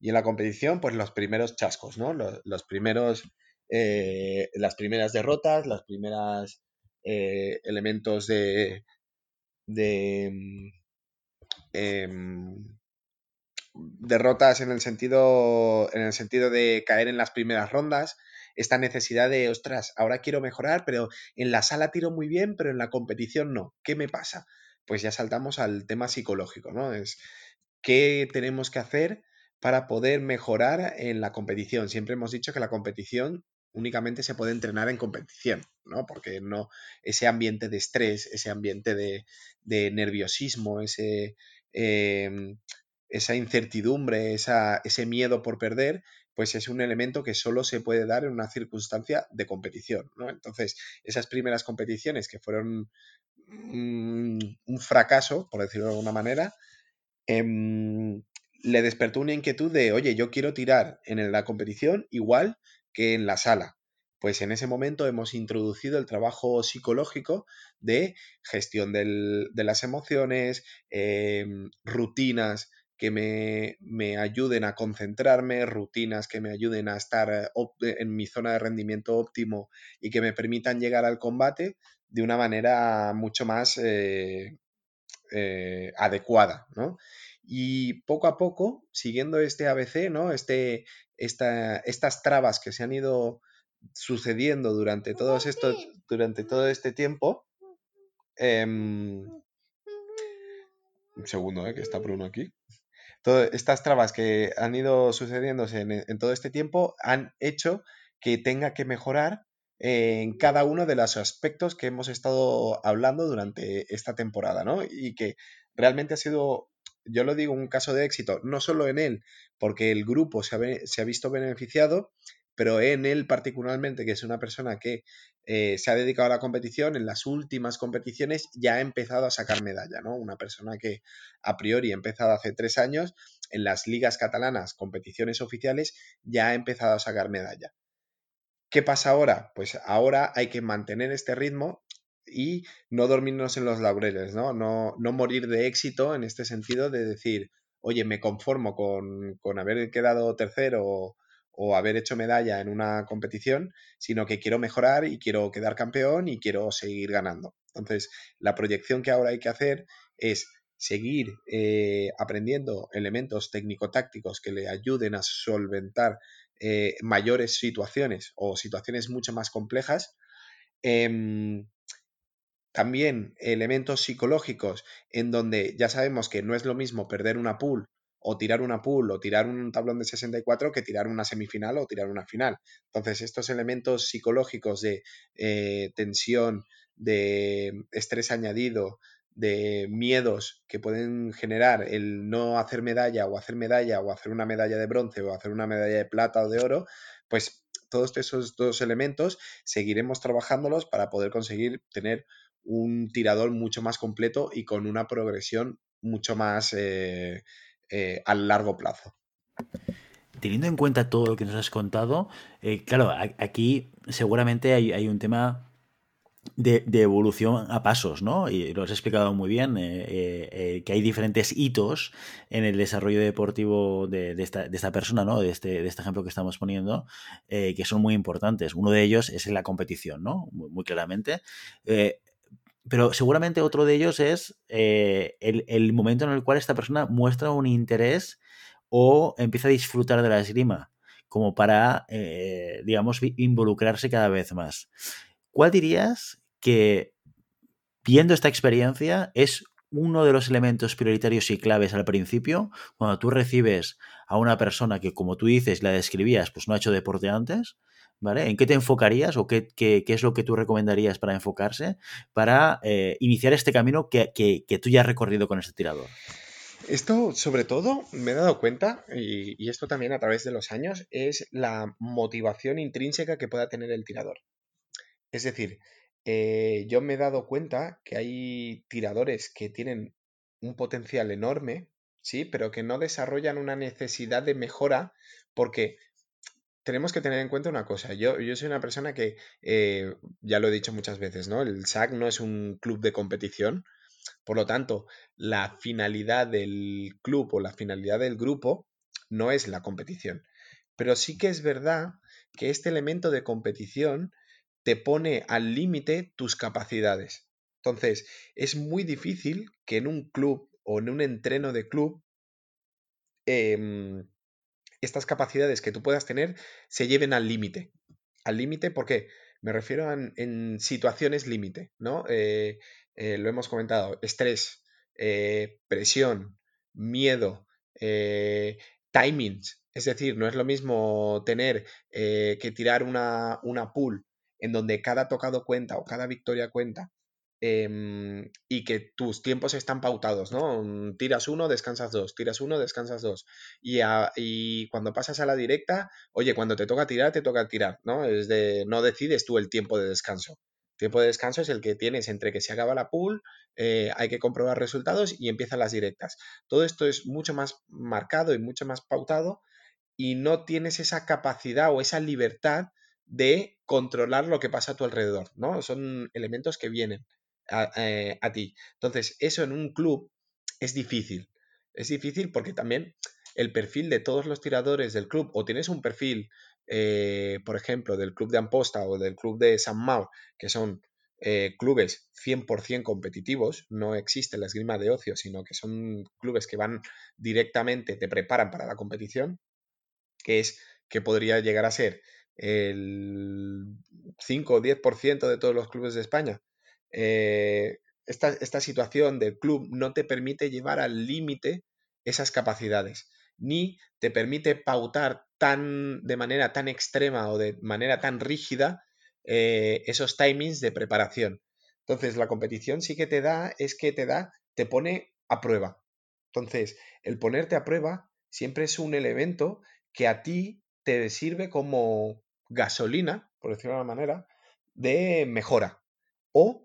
Y en la competición, pues los primeros chascos, ¿no? Los, primeros, eh, las primeras derrotas, las primeras eh, elementos de, de mm, em, derrotas en el sentido en el sentido de caer en las primeras rondas, esta necesidad de, ostras, ahora quiero mejorar, pero en la sala tiro muy bien, pero en la competición no. ¿Qué me pasa? Pues ya saltamos al tema psicológico, ¿no? Es qué tenemos que hacer para poder mejorar en la competición. Siempre hemos dicho que la competición únicamente se puede entrenar en competición, ¿no? Porque no, ese ambiente de estrés, ese ambiente de, nerviosismo, ese em, esa incertidumbre, ese miedo por perder, pues es un elemento que solo se puede dar en una circunstancia de competición. ¿no? Entonces, esas primeras competiciones que fueron un fracaso, por decirlo de alguna manera, em, le despertó una inquietud de, oye, yo quiero tirar en la competición igual que en la sala. Pues en ese momento hemos introducido el trabajo psicológico de gestión de las emociones, em, rutinas que me, ayuden a concentrarme, rutinas que me ayuden a estar eh, en mi zona de rendimiento óptimo y que me permitan llegar al combate de una manera mucho más eh, eh, adecuada. Y poco a poco, siguiendo este ABC, ¿no? Este, esta, estas trabas que se han ido sucediendo durante, todos estos, durante todo este tiempo. Em, un segundo, ¿eh? que está Bruno aquí. Todas estas trabas que han ido sucediéndose en, todo este tiempo han hecho que tenga que mejorar en cada uno de los aspectos que hemos estado hablando durante esta temporada, ¿no? Y que realmente ha sido, yo lo digo, un caso de éxito, no solo en él, porque el grupo se ha, se ha visto beneficiado, pero en él particularmente, que es una persona que eh, se ha dedicado a la competición, en las últimas competiciones ya ha empezado a sacar medalla, ¿no? Una persona que a priori ha empezado hace tres años, en las ligas catalanas, competiciones oficiales, ya ha empezado a sacar medalla. ¿Qué pasa ahora? Pues ahora hay que mantener este ritmo y no dormirnos en los laureles, ¿no? No, no morir de éxito en este sentido de decir, oye, me conformo con, con haber quedado tercero o haber hecho medalla en una competición, sino que quiero mejorar y quiero quedar campeón y quiero seguir ganando. Entonces, la proyección que ahora hay que hacer es seguir eh, aprendiendo elementos técnico-tácticos que le ayuden a solventar eh, mayores situaciones o situaciones mucho más complejas. Em, también elementos psicológicos en donde ya sabemos que no es lo mismo perder una pool o tirar una pool o tirar un tablón de 64 que tirar una semifinal o tirar una final. Entonces, estos elementos psicológicos de eh, tensión, de estrés añadido, de miedos que pueden generar el no hacer medalla o hacer medalla o hacer una medalla de bronce o hacer una medalla de plata o de oro, pues todos esos dos elementos seguiremos trabajándolos para poder conseguir tener un tirador mucho más completo y con una progresión mucho más eh, eh, a largo plazo. Teniendo en cuenta todo lo que nos has contado, eh, claro, aquí seguramente hay, un tema de, evolución a pasos, ¿no? Y lo has explicado muy bien, eh, que hay diferentes hitos en el desarrollo deportivo de, esta, persona, ¿no? Este, de este ejemplo que estamos poniendo, que son muy importantes. Uno de ellos es la competición, ¿no? Muy, claramente. Pero seguramente otro de ellos es eh, el, momento en el cual esta persona muestra un interés o empieza a disfrutar de la esgrima, como para, eh, digamos, involucrarse cada vez más. ¿Cuál dirías que, viendo esta experiencia, es uno de los elementos prioritarios y claves al principio, cuando tú recibes a una persona que, como tú dices, la describías, pues no ha hecho deporte antes, ¿En qué te enfocarías o qué, es lo que tú recomendarías para enfocarse para eh, iniciar este camino que, tú ya has recorrido con este tirador? Esto, sobre todo, me he dado cuenta, y, esto también a través de los años, es la motivación intrínseca que pueda tener el tirador. Es decir, eh, yo me he dado cuenta que hay tiradores que tienen un potencial enorme, sí, pero que no desarrollan una necesidad de mejora porque tenemos que tener en cuenta una cosa. Yo, soy una persona que, eh, ya lo he dicho muchas veces, ¿no? El SAC no es un club de competición. Por lo tanto, la finalidad del club o la finalidad del grupo no es la competición. Pero sí que es verdad que este elemento de competición te pone al límite tus capacidades. Entonces, es muy difícil que en un club o en un entreno de club em, estas capacidades que tú puedas tener se lleven al límite. Al límite, ¿por qué? Me refiero a en, situaciones límite, ¿no? Eh, eh, lo hemos comentado, estrés, eh, presión, miedo, timings. Es decir, no es lo mismo tener que tirar una, una pool en donde cada tocado cuenta o cada victoria cuenta Em, y que tus tiempos están pautados, ¿no? Mm, tiras uno, descansas dos, tiras uno, descansas dos. Y, cuando pasas a la directa, oye, cuando te toca tirar, te toca tirar, ¿no? Es de, no decides tú el tiempo de descanso. tiempo de descanso es el que tienes entre que se acaba la pool, eh, hay que comprobar resultados y empiezan las directas. Todo esto es mucho más marcado y mucho más pautado y no tienes esa capacidad o esa libertad de controlar lo que pasa a tu alrededor, ¿no? Son elementos que vienen. Eh, a, ti. Entonces, eso en un club es difícil. Es difícil porque también el perfil de todos los tiradores del club, o tienes un perfil, eh, por ejemplo, del club de Amposta o del club de San Mau, que son eh, clubes 100% competitivos, no existe la esgrima de ocio, sino que son clubes que van directamente, te preparan para la competición, que es que podría llegar a ser el 5 o 10% de todos los clubes de España. Eh, esta, esta situación del club no te permite llevar al límite esas capacidades, ni te permite pautar tan, de manera tan extrema o de manera tan rígida eh, esos timings de preparación. Entonces, la competición sí que te da, es que te da, te pone a prueba. Entonces, el ponerte a prueba siempre es un elemento que a ti te sirve como gasolina, por decirlo de alguna manera, de mejora. O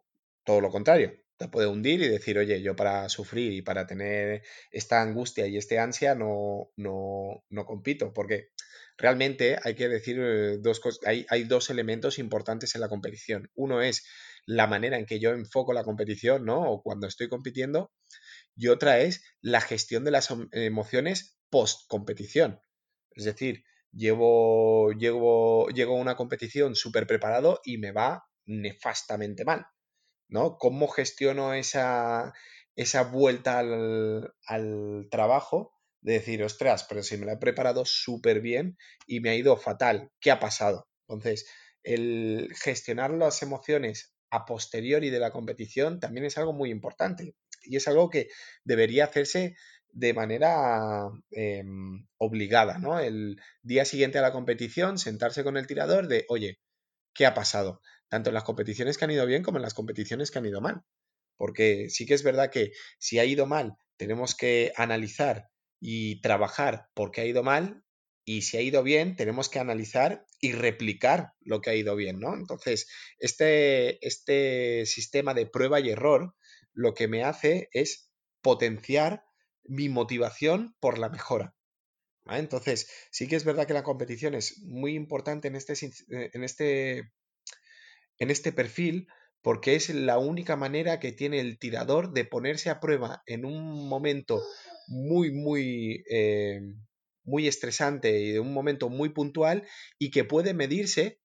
todo lo contrario, te puede hundir y decir, oye, yo para sufrir y para tener esta angustia y este ansia no, no, no compito, porque realmente hay que decir eh, dos cosas, hay, hay, dos elementos importantes en la competición. Uno es la manera en que yo enfoco la competición, ¿no? O cuando estoy compitiendo, y otra es la gestión de las emociones post competición. Es decir, llevo, llevo, llego a una competición súper preparado y me va nefastamente mal. ¿No? ¿Cómo gestiono esa, esa vuelta al, al, trabajo? De decir, ostras, pero si me la he preparado súper bien y me ha ido fatal, ¿qué ha pasado? Entonces, el gestionar las emociones a posteriori de la competición también es algo muy importante y es algo que debería hacerse de manera eh, obligada, ¿no? El día siguiente a la competición, sentarse con el tirador de, oye, ¿qué ha pasado? Tanto en las competiciones que han ido bien como en las competiciones que han ido mal. Porque sí que es verdad que si ha ido mal, tenemos que analizar y trabajar por qué ha ido mal. Y si ha ido bien, tenemos que analizar y replicar lo que ha ido bien, ¿no? Entonces, este, este sistema de prueba y error lo que me hace es potenciar mi motivación por la mejora. Entonces, sí que es verdad que la competición es muy importante en este, eh, en este, en este perfil porque es la única manera que tiene el tirador de ponerse a prueba en un momento muy, muy, eh, muy estresante y de un momento muy puntual y que puede medirse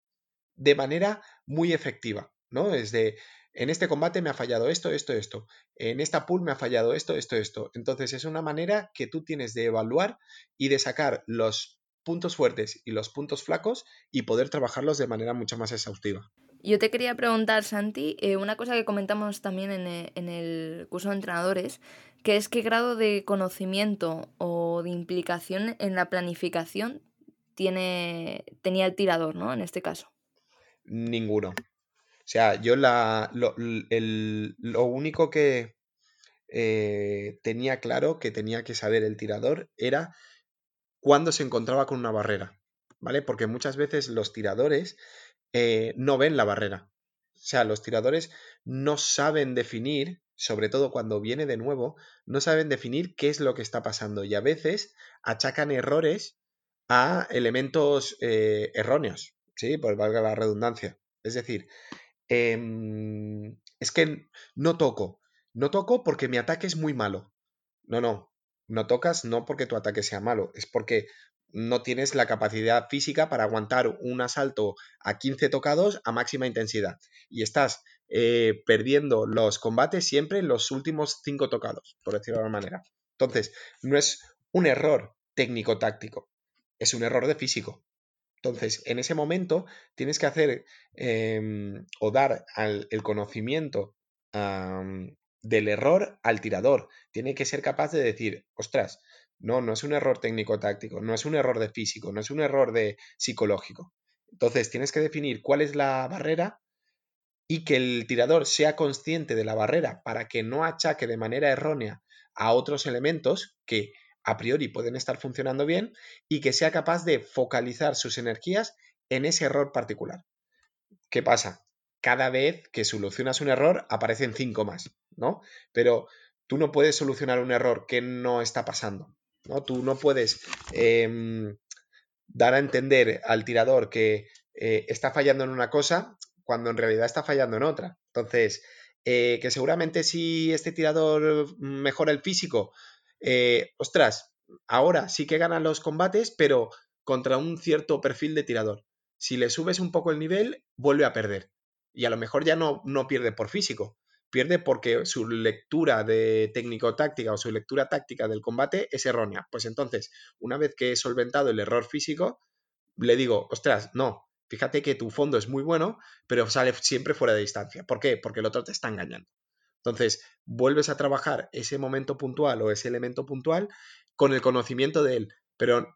de manera muy efectiva, ¿no? Es de, en este combate me ha fallado esto, esto, esto. En esta pool me ha fallado esto, esto, esto. Entonces es una manera que tú tienes de evaluar y de sacar los puntos fuertes y los puntos flacos y poder trabajarlos de manera mucho más exhaustiva. Yo te quería preguntar, Santi, eh, una cosa que comentamos también en el, en el, curso de entrenadores, que es qué grado de conocimiento o de implicación en la planificación tiene, tenía el tirador, ¿no? En este caso. Ninguno. O sea, yo la, lo, el, lo único que eh, tenía claro que tenía que saber el tirador era cuándo se encontraba con una barrera, ¿vale? Porque muchas veces los tiradores eh, no ven la barrera. O sea, los tiradores no saben definir, sobre todo cuando viene de nuevo, no saben definir qué es lo que está pasando y a veces achacan errores a elementos eh, erróneos, ¿sí? Por valga la redundancia. Es decir, eh, es que no toco. No toco porque mi ataque es muy malo. No, no. No tocas no porque tu ataque sea malo, es porque no tienes la capacidad física para aguantar un asalto a 15 tocados a máxima intensidad. Y estás eh, perdiendo los combates siempre en los últimos 5 tocados, por decirlo de alguna manera. Entonces, no es un error técnico-táctico, es un error de físico. Entonces, en ese momento tienes que hacer em, o dar el conocimiento del error al tirador. Tiene que ser capaz de decir, ostras, no, no es un error técnico-táctico, no es un error de físico, no es un error de psicológico. Entonces, tienes que definir cuál es la barrera y que el tirador sea consciente de la barrera para que no achaque de manera errónea a otros elementos que a priori pueden estar funcionando bien y que sea capaz de focalizar sus energías en ese error particular. ¿Qué pasa? Cada vez que solucionas un error aparecen cinco más, ¿no? Pero tú no puedes solucionar un error que no está pasando, ¿no? Tú no puedes eh, dar a entender al tirador que eh, está fallando en una cosa cuando en realidad está fallando en otra. Entonces, eh, que seguramente si este tirador mejora el físico, eh, ostras, ahora sí que ganan los combates, pero contra un cierto perfil de tirador. Si le subes un poco el nivel, vuelve a perder. Y a lo mejor ya no, no pierde por físico, pierde porque su lectura de técnico-táctica o su lectura táctica del combate es errónea. Pues entonces, una vez que he solventado el error físico, le digo, ostras, no, fíjate que tu fondo es muy bueno, pero sale siempre fuera de distancia. ¿Por qué? Porque el otro te está engañando. Entonces, vuelves a trabajar ese momento puntual o ese elemento puntual con el conocimiento de él, pero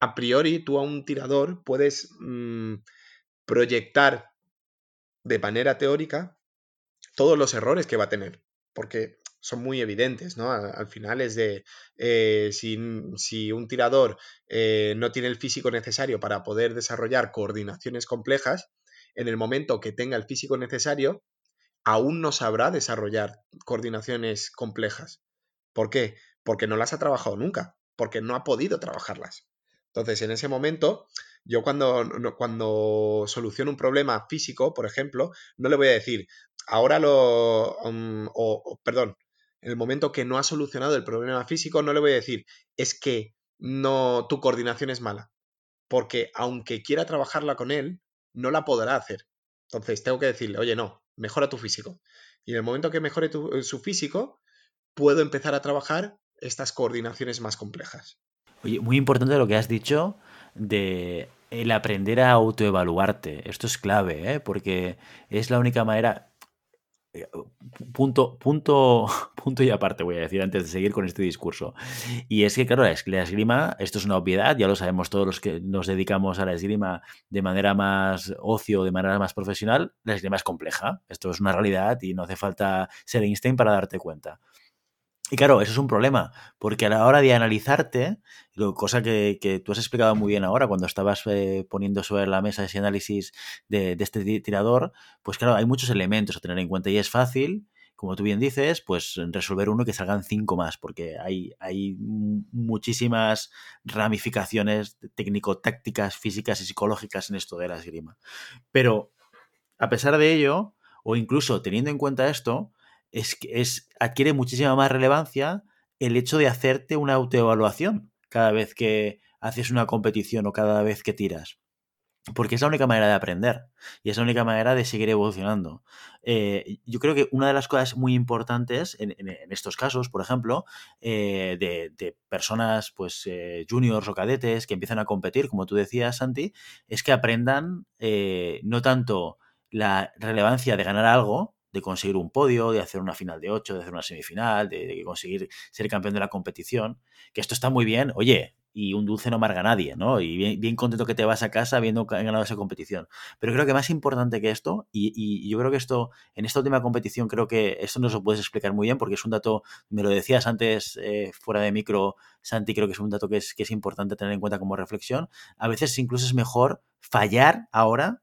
a priori tú a un tirador puedes mm, proyectar de manera teórica todos los errores que va a tener, porque son muy evidentes, ¿no? Al, final es de, eh, si, un tirador eh, no tiene el físico necesario para poder desarrollar coordinaciones complejas, en el momento que tenga el físico necesario, aún no sabrá desarrollar coordinaciones complejas. ¿Por qué? Porque no las ha trabajado nunca, porque no ha podido trabajarlas. Entonces, en ese momento, yo cuando, cuando soluciono un problema físico, por ejemplo, no le voy a decir, ahora lo... Um, o, perdón, en el momento que no ha solucionado el problema físico, no le voy a decir, es que no, tu coordinación es mala. Porque aunque quiera trabajarla con él, no la podrá hacer. Entonces, tengo que decirle, oye, no, mejora tu físico. Y en el momento que mejore su físico, puedo empezar a trabajar estas coordinaciones más complejas. Oye, muy importante lo que has dicho de el aprender a autoevaluarte. Esto es clave, ¿eh? porque es la única manera. Eh, punto, punto, punto y aparte, voy a decir, antes de seguir con este discurso. Y es que, claro, la esgrima, esto es una obviedad, ya lo sabemos todos los que nos dedicamos a la esgrima de manera más ocio, de manera más profesional, la esgrima es compleja. Esto es una realidad y no hace falta ser Einstein para darte cuenta. Y claro, eso es un problema, porque a la hora de analizarte, cosa que, tú has explicado muy bien ahora cuando estabas eh, poniendo sobre la mesa ese análisis de, este tirador, pues claro, hay muchos elementos a tener en cuenta y es fácil, como tú bien dices, pues resolver uno que salgan cinco más, porque hay, hay muchísimas ramificaciones técnico-tácticas, físicas y psicológicas en esto de la esgrima. Pero, a pesar de ello, o incluso teniendo en cuenta esto, es, es, adquiere muchísima más relevancia el hecho de hacerte una autoevaluación cada vez que haces una competición o cada vez que tiras. Porque es la única manera de aprender y es la única manera de seguir evolucionando. Eh, yo creo que una de las cosas muy importantes en, estos casos, por ejemplo, eh, de, personas pues eh, juniors o cadetes que empiezan a competir, como tú decías, Santi, es que aprendan no tanto la relevancia de ganar algo, de conseguir un podio, de hacer una final de ocho, de hacer una semifinal, de, conseguir ser campeón de la competición, que esto está muy bien, oye, y un dulce no marga nadie, ¿no? Y bien, contento que te vas a casa habiendo ganado esa competición. Pero creo que más importante que esto, y, yo creo que esto, en esta última competición, creo que esto no lo puedes explicar muy bien, porque es un dato, me lo decías antes eh, fuera de micro, Santi, creo que es un dato que que es importante tener en cuenta como reflexión. A veces incluso es mejor fallar ahora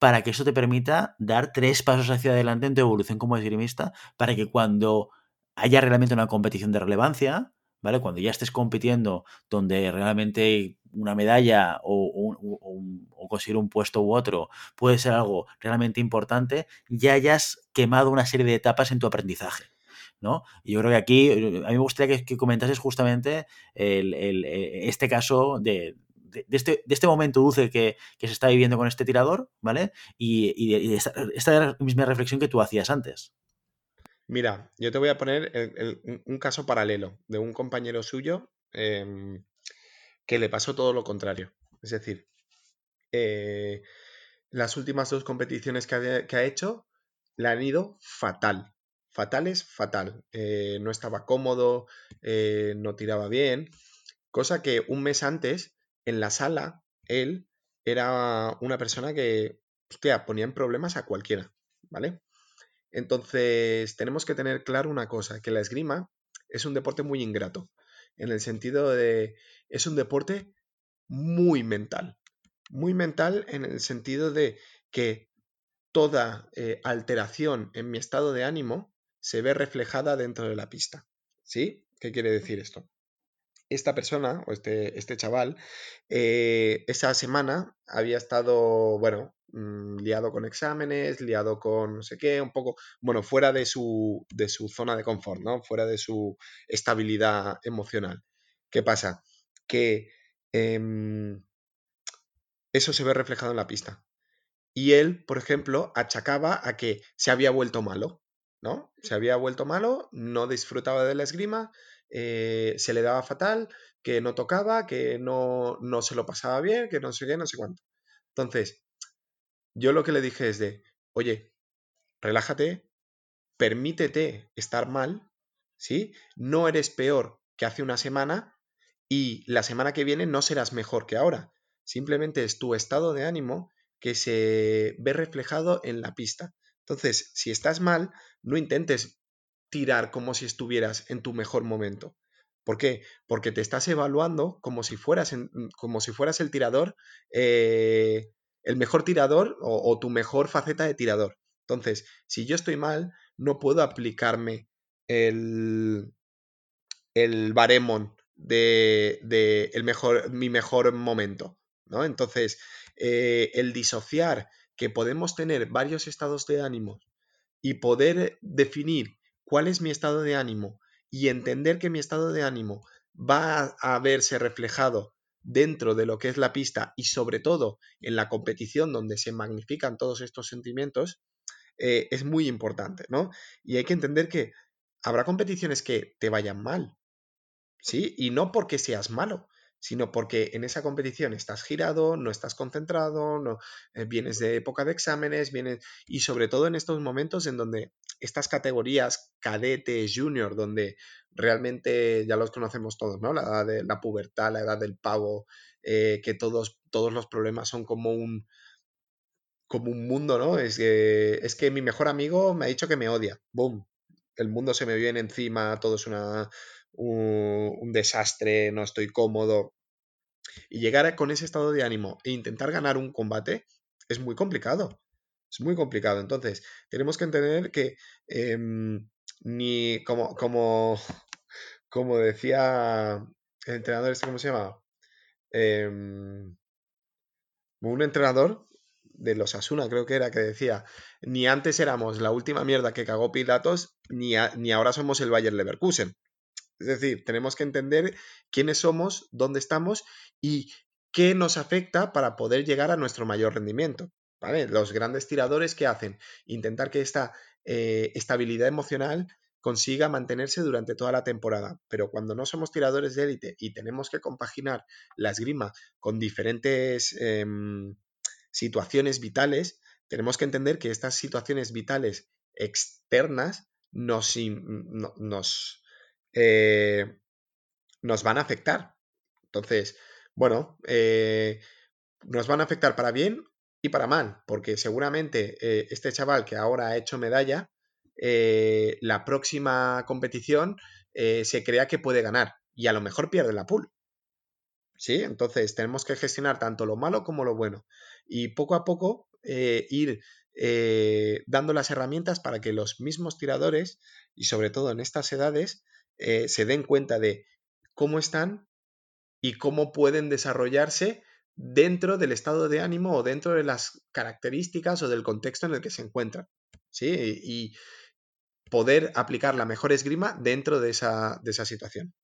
para que eso te permita dar tres pasos hacia adelante en tu evolución como esgrimista, para que cuando haya realmente una competición de relevancia, ¿vale? Cuando ya estés compitiendo donde realmente una medalla o, conseguir un puesto u otro puede ser algo realmente importante, ya hayas quemado una serie de etapas en tu aprendizaje. ¿no? Y yo creo que aquí, a mí me gustaría que, comentases justamente eh, este caso de, de, este, de este momento dulce que, se está viviendo con este tirador, ¿vale? Y, esta, esta, la misma reflexión que tú hacías antes. Mira, yo te voy a poner un caso paralelo de un compañero suyo em, que le pasó todo lo contrario. Es decir, eh, las últimas dos competiciones que ha, hecho le han ido fatal. Fatal es fatal. Eh, no estaba cómodo, eh, no tiraba bien. Cosa que un mes antes en la sala, él era una persona que, hostia, ponía en problemas a cualquiera, ¿vale? Entonces, tenemos que tener claro una cosa, que la esgrima es un deporte muy ingrato, en el sentido de, es un deporte muy mental, muy mental en el sentido de que toda eh, alteración en mi estado de ánimo se ve reflejada dentro de la pista. ¿Sí? ¿Qué quiere decir esto? Esta persona o este, este chaval eh, esa semana había estado, bueno, mm, liado con exámenes, liado con no sé qué, un poco, bueno, fuera de su, de su zona de confort, ¿no? Fuera de su estabilidad emocional. ¿Qué pasa? Que em, eso se ve reflejado en la pista. y él, por ejemplo, achacaba a que se había vuelto malo, ¿no? Se había vuelto malo, no disfrutaba de la esgrima, eh, se le daba fatal, que no tocaba, que no, no se lo pasaba bien, que no sé qué, no sé cuánto. Entonces, yo lo que le dije es de, oye, relájate, permítete estar mal, ¿sí? No eres peor que hace una semana y la semana que viene no serás mejor que ahora. Simplemente es tu estado de ánimo que se ve reflejado en la pista. Entonces, si estás mal, no intentes tirar como si estuvieras en tu mejor momento. ¿Por qué? Porque te estás evaluando como si fueras, como si fueras el tirador, eh, el mejor tirador o, tu mejor faceta de tirador. Entonces, si yo estoy mal, no puedo aplicarme el, el baremon de, de el mejor, mi mejor momento. ¿no? Entonces, eh, el disociar que podemos tener varios estados de ánimo y poder definir cuál es mi estado de ánimo y entender que mi estado de ánimo va a verse reflejado dentro de lo que es la pista y sobre todo en la competición donde se magnifican todos estos sentimientos, eh, es muy importante, ¿no? Y hay que entender que habrá competiciones que te vayan mal, ¿sí? Y no porque seas malo, sino porque en esa competición estás girado, no estás concentrado, eh, vienes de época de exámenes, vienes, y sobre todo en estos momentos en donde estas categorías cadete, junior, donde realmente ya los conocemos todos, ¿no? La edad de la pubertad, la edad del pavo, eh, que todos, todos los problemas son como un como un mundo, ¿no? Es que, es que mi mejor amigo me ha dicho que me odia. ¡Boom! El mundo se me viene encima, todo es una, un, desastre, no estoy cómodo. Y llegar con ese estado de ánimo e intentar ganar un combate es muy complicado. Es muy complicado. Entonces, tenemos que entender que em, ni como, como, como decía el entrenador, este, ¿cómo se llama? Em, un entrenador de los Asuna, creo que era, que decía, ni antes éramos la última mierda que cagó Pilatos, ni, ni ahora somos el Bayer Leverkusen. Es decir, tenemos que entender quiénes somos, dónde estamos y qué nos afecta para poder llegar a nuestro mayor rendimiento. Los grandes tiradores que hacen intentar que esta eh, estabilidad emocional consiga mantenerse durante toda la temporada. Pero cuando no somos tiradores de élite y tenemos que compaginar la esgrima con diferentes em, situaciones vitales, tenemos que entender que estas situaciones vitales externas nos, nos eh, nos van a afectar. Entonces, bueno, eh, nos van a afectar para bien y para mal, porque seguramente eh, este chaval que ahora ha hecho medalla, la próxima competición se crea que puede ganar y a lo mejor pierde la pool. ¿Sí? Entonces tenemos que gestionar tanto lo malo como lo bueno y poco a poco ir dando las herramientas para que los mismos tiradores y sobre todo en estas edades eh, se den cuenta de cómo están y cómo pueden desarrollarse dentro del estado de ánimo o dentro de las características o del contexto en el que se encuentran. ¿sí? Y poder aplicar la mejor esgrima dentro de esa, de esa situación.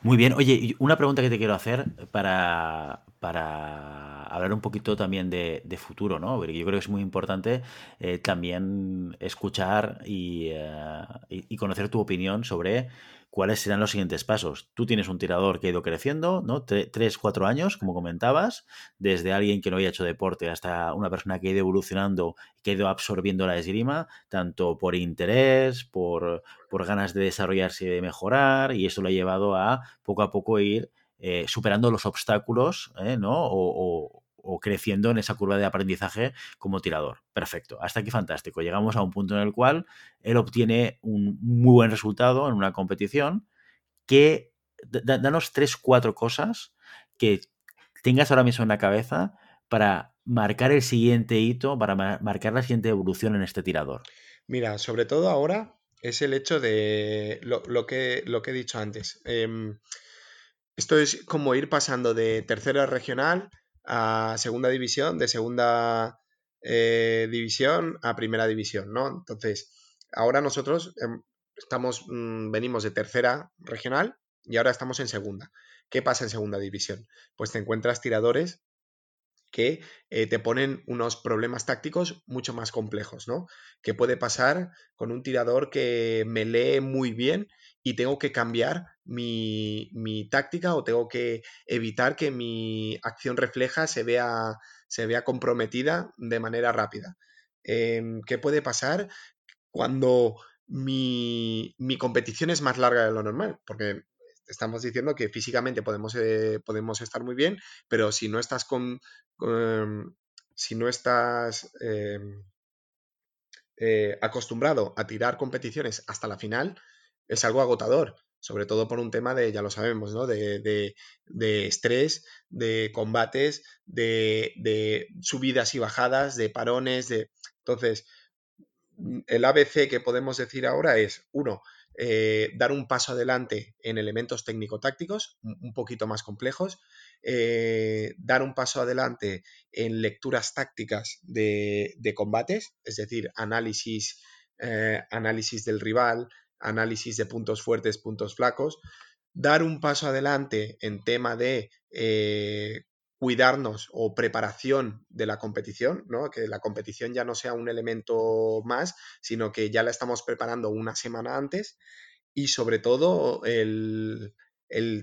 Muy bien. Oye, una pregunta que te quiero hacer para, hablar un poquito también de, futuro, ¿no? Porque yo creo que es muy importante eh, también escuchar eh, y, conocer tu opinión sobre cuáles serán los siguientes pasos. Tú tienes un tirador que ha ido creciendo, ¿no? Tres, cuatro años, como comentabas, desde alguien que no había hecho deporte hasta una persona que ha ido evolucionando, que ha ido absorbiendo la esgrima, tanto por interés, por, por ganas de desarrollarse y de mejorar, y eso lo ha llevado a poco a poco ir eh, superando los obstáculos, ¿eh? ¿no? o, o creciendo en esa curva de aprendizaje como tirador. Perfecto, hasta aquí fantástico. Llegamos a un punto en el cual él obtiene un muy buen resultado en una competición que danos tres, cuatro cosas que tengas ahora mismo en la cabeza para marcar el siguiente hito, para marcar la siguiente evolución en este tirador. Mira, sobre todo ahora es el hecho de lo, que, lo que he dicho antes. Em, esto es como ir pasando de tercera regional a segunda división, de segunda eh, división a primera división, ¿no? Entonces, ahora nosotros em, estamos, mm, venimos de tercera regional y ahora estamos en segunda. ¿Qué pasa en segunda división? Pues te encuentras tiradores que eh, te ponen unos problemas tácticos mucho más complejos, ¿no? ¿Qué puede pasar con un tirador que me lee muy bien y tengo que cambiar mi, táctica o tengo que evitar que mi acción refleja se vea, se vea comprometida de manera rápida? Em, ¿Qué puede pasar cuando mi, mi competición es más larga de lo normal? Porque estamos diciendo que físicamente podemos, eh, podemos estar muy bien, pero si no estás con, si no estás em, eh, acostumbrado a tirar competiciones hasta la final, es algo agotador, sobre todo por un tema de, ya lo sabemos, ¿no? de, de, estrés, de combates, de, de, subidas y bajadas, de parones, de... Entonces, el ABC que podemos decir ahora es, uno, eh, dar un paso adelante en elementos técnico-tácticos un poquito más complejos, eh, dar un paso adelante en lecturas tácticas de, combates, es decir, análisis, eh, análisis del rival, análisis de puntos fuertes, puntos flacos, dar un paso adelante en tema de cuidarnos o preparación de la competición, ¿no? que la competición ya no sea un elemento más, sino que ya la estamos preparando una semana antes y sobre todo el,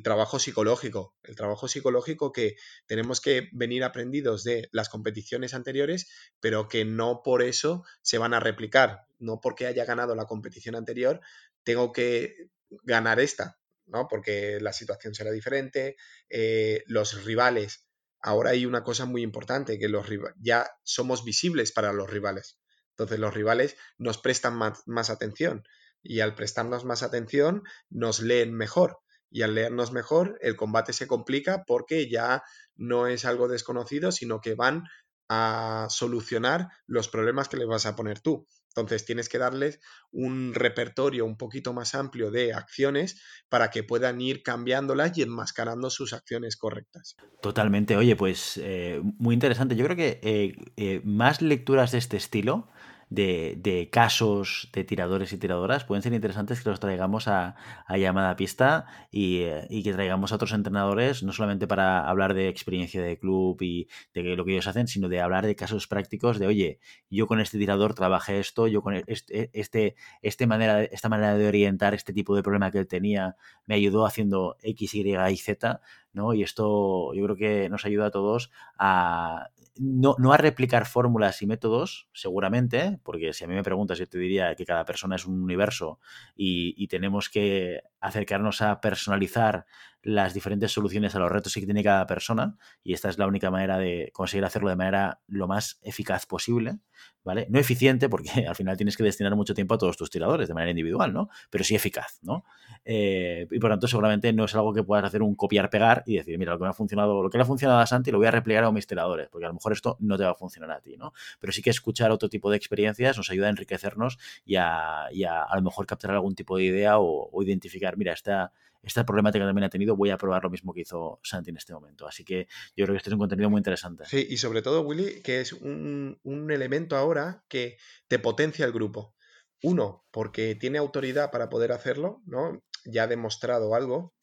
trabajo psicológico, el trabajo psicológico que tenemos que venir aprendidos de las competiciones anteriores, pero que no por eso se van a replicar, no porque haya ganado la competición anterior, tengo que ganar esta, ¿no? Porque la situación será diferente, eh, los rivales ahora hay una cosa muy importante, que los ya somos visibles para los rivales. Entonces los rivales nos prestan más, atención y al prestarnos más atención nos leen mejor. Y al leernos mejor, el combate se complica porque ya no es algo desconocido, sino que van a solucionar los problemas que les vas a poner tú. Entonces tienes que darles un repertorio un poquito más amplio de acciones para que puedan ir cambiándolas y enmascarando sus acciones correctas. Totalmente. Oye, pues eh, muy interesante. Yo creo que eh, eh, más lecturas de este estilo de, casos de tiradores y tiradoras pueden ser interesantes que los traigamos a, llamada pista eh, y, que traigamos a otros entrenadores, no solamente para hablar de experiencia de club y de lo que ellos hacen, sino de hablar de casos prácticos de, oye, yo con este tirador trabajé esto, yo con este, este, este manera, esta manera de orientar este tipo de problema que él tenía me ayudó haciendo X, Y y Z, ¿no? Y esto yo creo que nos ayuda a todos a no, no, a replicar fórmulas y métodos, seguramente, porque si a mí me preguntas, yo te diría que cada persona es un universo y, tenemos que acercarnos a personalizar las diferentes soluciones a los retos que tiene cada persona y esta es la única manera de conseguir hacerlo de manera lo más eficaz posible, ¿vale? No eficiente porque al final tienes que destinar mucho tiempo a todos tus tiradores de manera individual, ¿no? Pero sí eficaz, ¿no? Eh, y por tanto seguramente no es algo que puedas hacer un copiar-pegar y decir, mira, lo que me ha funcionado, lo que le ha funcionado a Santi lo voy a replicar a mis tiradores, porque a lo mejor esto no te va a funcionar a ti, ¿no? Pero sí que escuchar otro tipo de experiencias nos ayuda a enriquecernos y a, a, lo mejor captar algún tipo de idea o, o identificar, mira, esta esta problemática también ha tenido, voy a probar lo mismo que hizo Santi en este momento. Así que yo creo que este es un contenido muy interesante. Sí, y sobre todo, Willy, que es un, elemento ahora que te potencia el grupo. Uno, porque tiene autoridad para poder hacerlo, ¿no? Ya ha demostrado algo.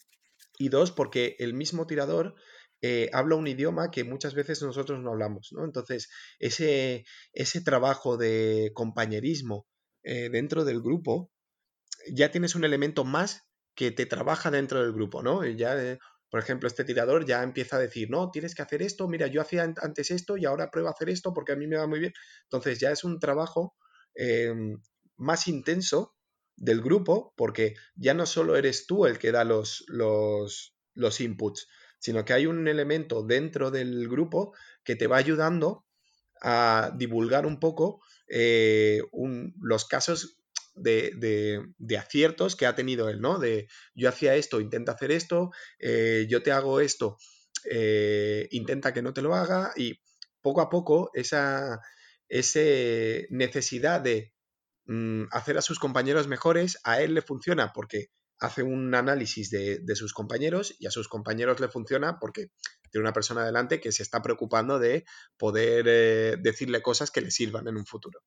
Y dos, porque el mismo tirador eh, habla un idioma que muchas veces nosotros no hablamos, ¿no? Entonces, ese, ese trabajo de compañerismo eh, dentro del grupo, ya tienes un elemento más que te trabaja dentro del grupo, ¿no? Ya, eh, por ejemplo, este tirador ya empieza a decir, no, tienes que hacer esto, mira, yo hacía antes esto y ahora pruebo a hacer esto porque a mí me va muy bien. Entonces ya es un trabajo em, más intenso del grupo porque ya no solo eres tú el que da los, los, los inputs, sino que hay un elemento dentro del grupo que te va ayudando a divulgar un poco eh, los casos de, aciertos que ha tenido él, ¿no? De yo hacía esto, intenta hacer esto, eh, yo te hago esto, eh, intenta que no te lo haga y poco a poco esa, necesidad de mm, hacer a sus compañeros mejores, a él le funciona porque hace un análisis de, sus compañeros y a sus compañeros le funciona porque tiene una persona delante que se está preocupando de poder eh, decirle cosas que le sirvan en un futuro.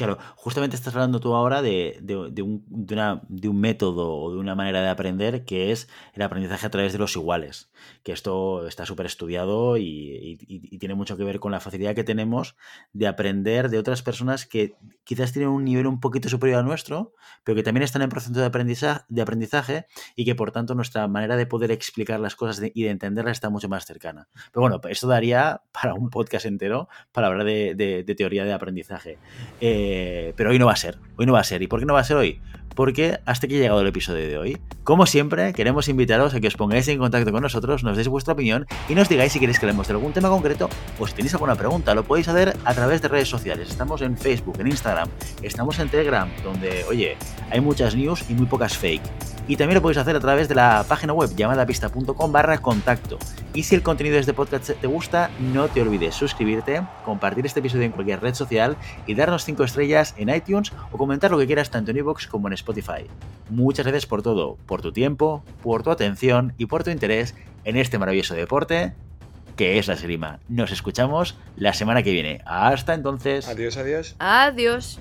Claro, justamente estás hablando tú ahora de, un, de, un, método o de una manera de aprender que es el aprendizaje a través de los iguales, que esto está súper estudiado y, tiene mucho que ver con la facilidad que tenemos de aprender de otras personas que quizás tienen un nivel un poquito superior al nuestro, pero que también están en proceso de aprendizaje, de aprendizaje y que por tanto nuestra manera de poder explicar las cosas y de entenderlas está mucho más cercana. Pero bueno, esto daría para un podcast entero para hablar de, teoría de aprendizaje. Eh, eh, pero hoy no va a ser. Hoy no va a ser. ¿Y por qué no va a ser hoy? Porque hasta aquí ha llegado el episodio de hoy. Como siempre, queremos invitaros a que os pongáis en contacto con nosotros, nos deis vuestra opinión y nos digáis si queréis que hablemos de algún tema concreto o si tenéis alguna pregunta. Lo podéis hacer a través de redes sociales. Estamos en Facebook, en Instagram, estamos en Telegram, donde, oye, hay muchas news y muy pocas fake. Y también lo podéis hacer a través de la página web llamadapista.com barra contacto. Y si el contenido de este podcast te gusta, no te olvides suscribirte, compartir este episodio en cualquier red social y darnos 5 estrellas en iTunes o comentar lo que quieras tanto en iVoox como en Spotify. Muchas gracias por todo, por tu tiempo, por tu atención y por tu interés en este maravilloso deporte que es la esgrima. Nos escuchamos la semana que viene. Hasta entonces. Adiós, adiós. Adiós.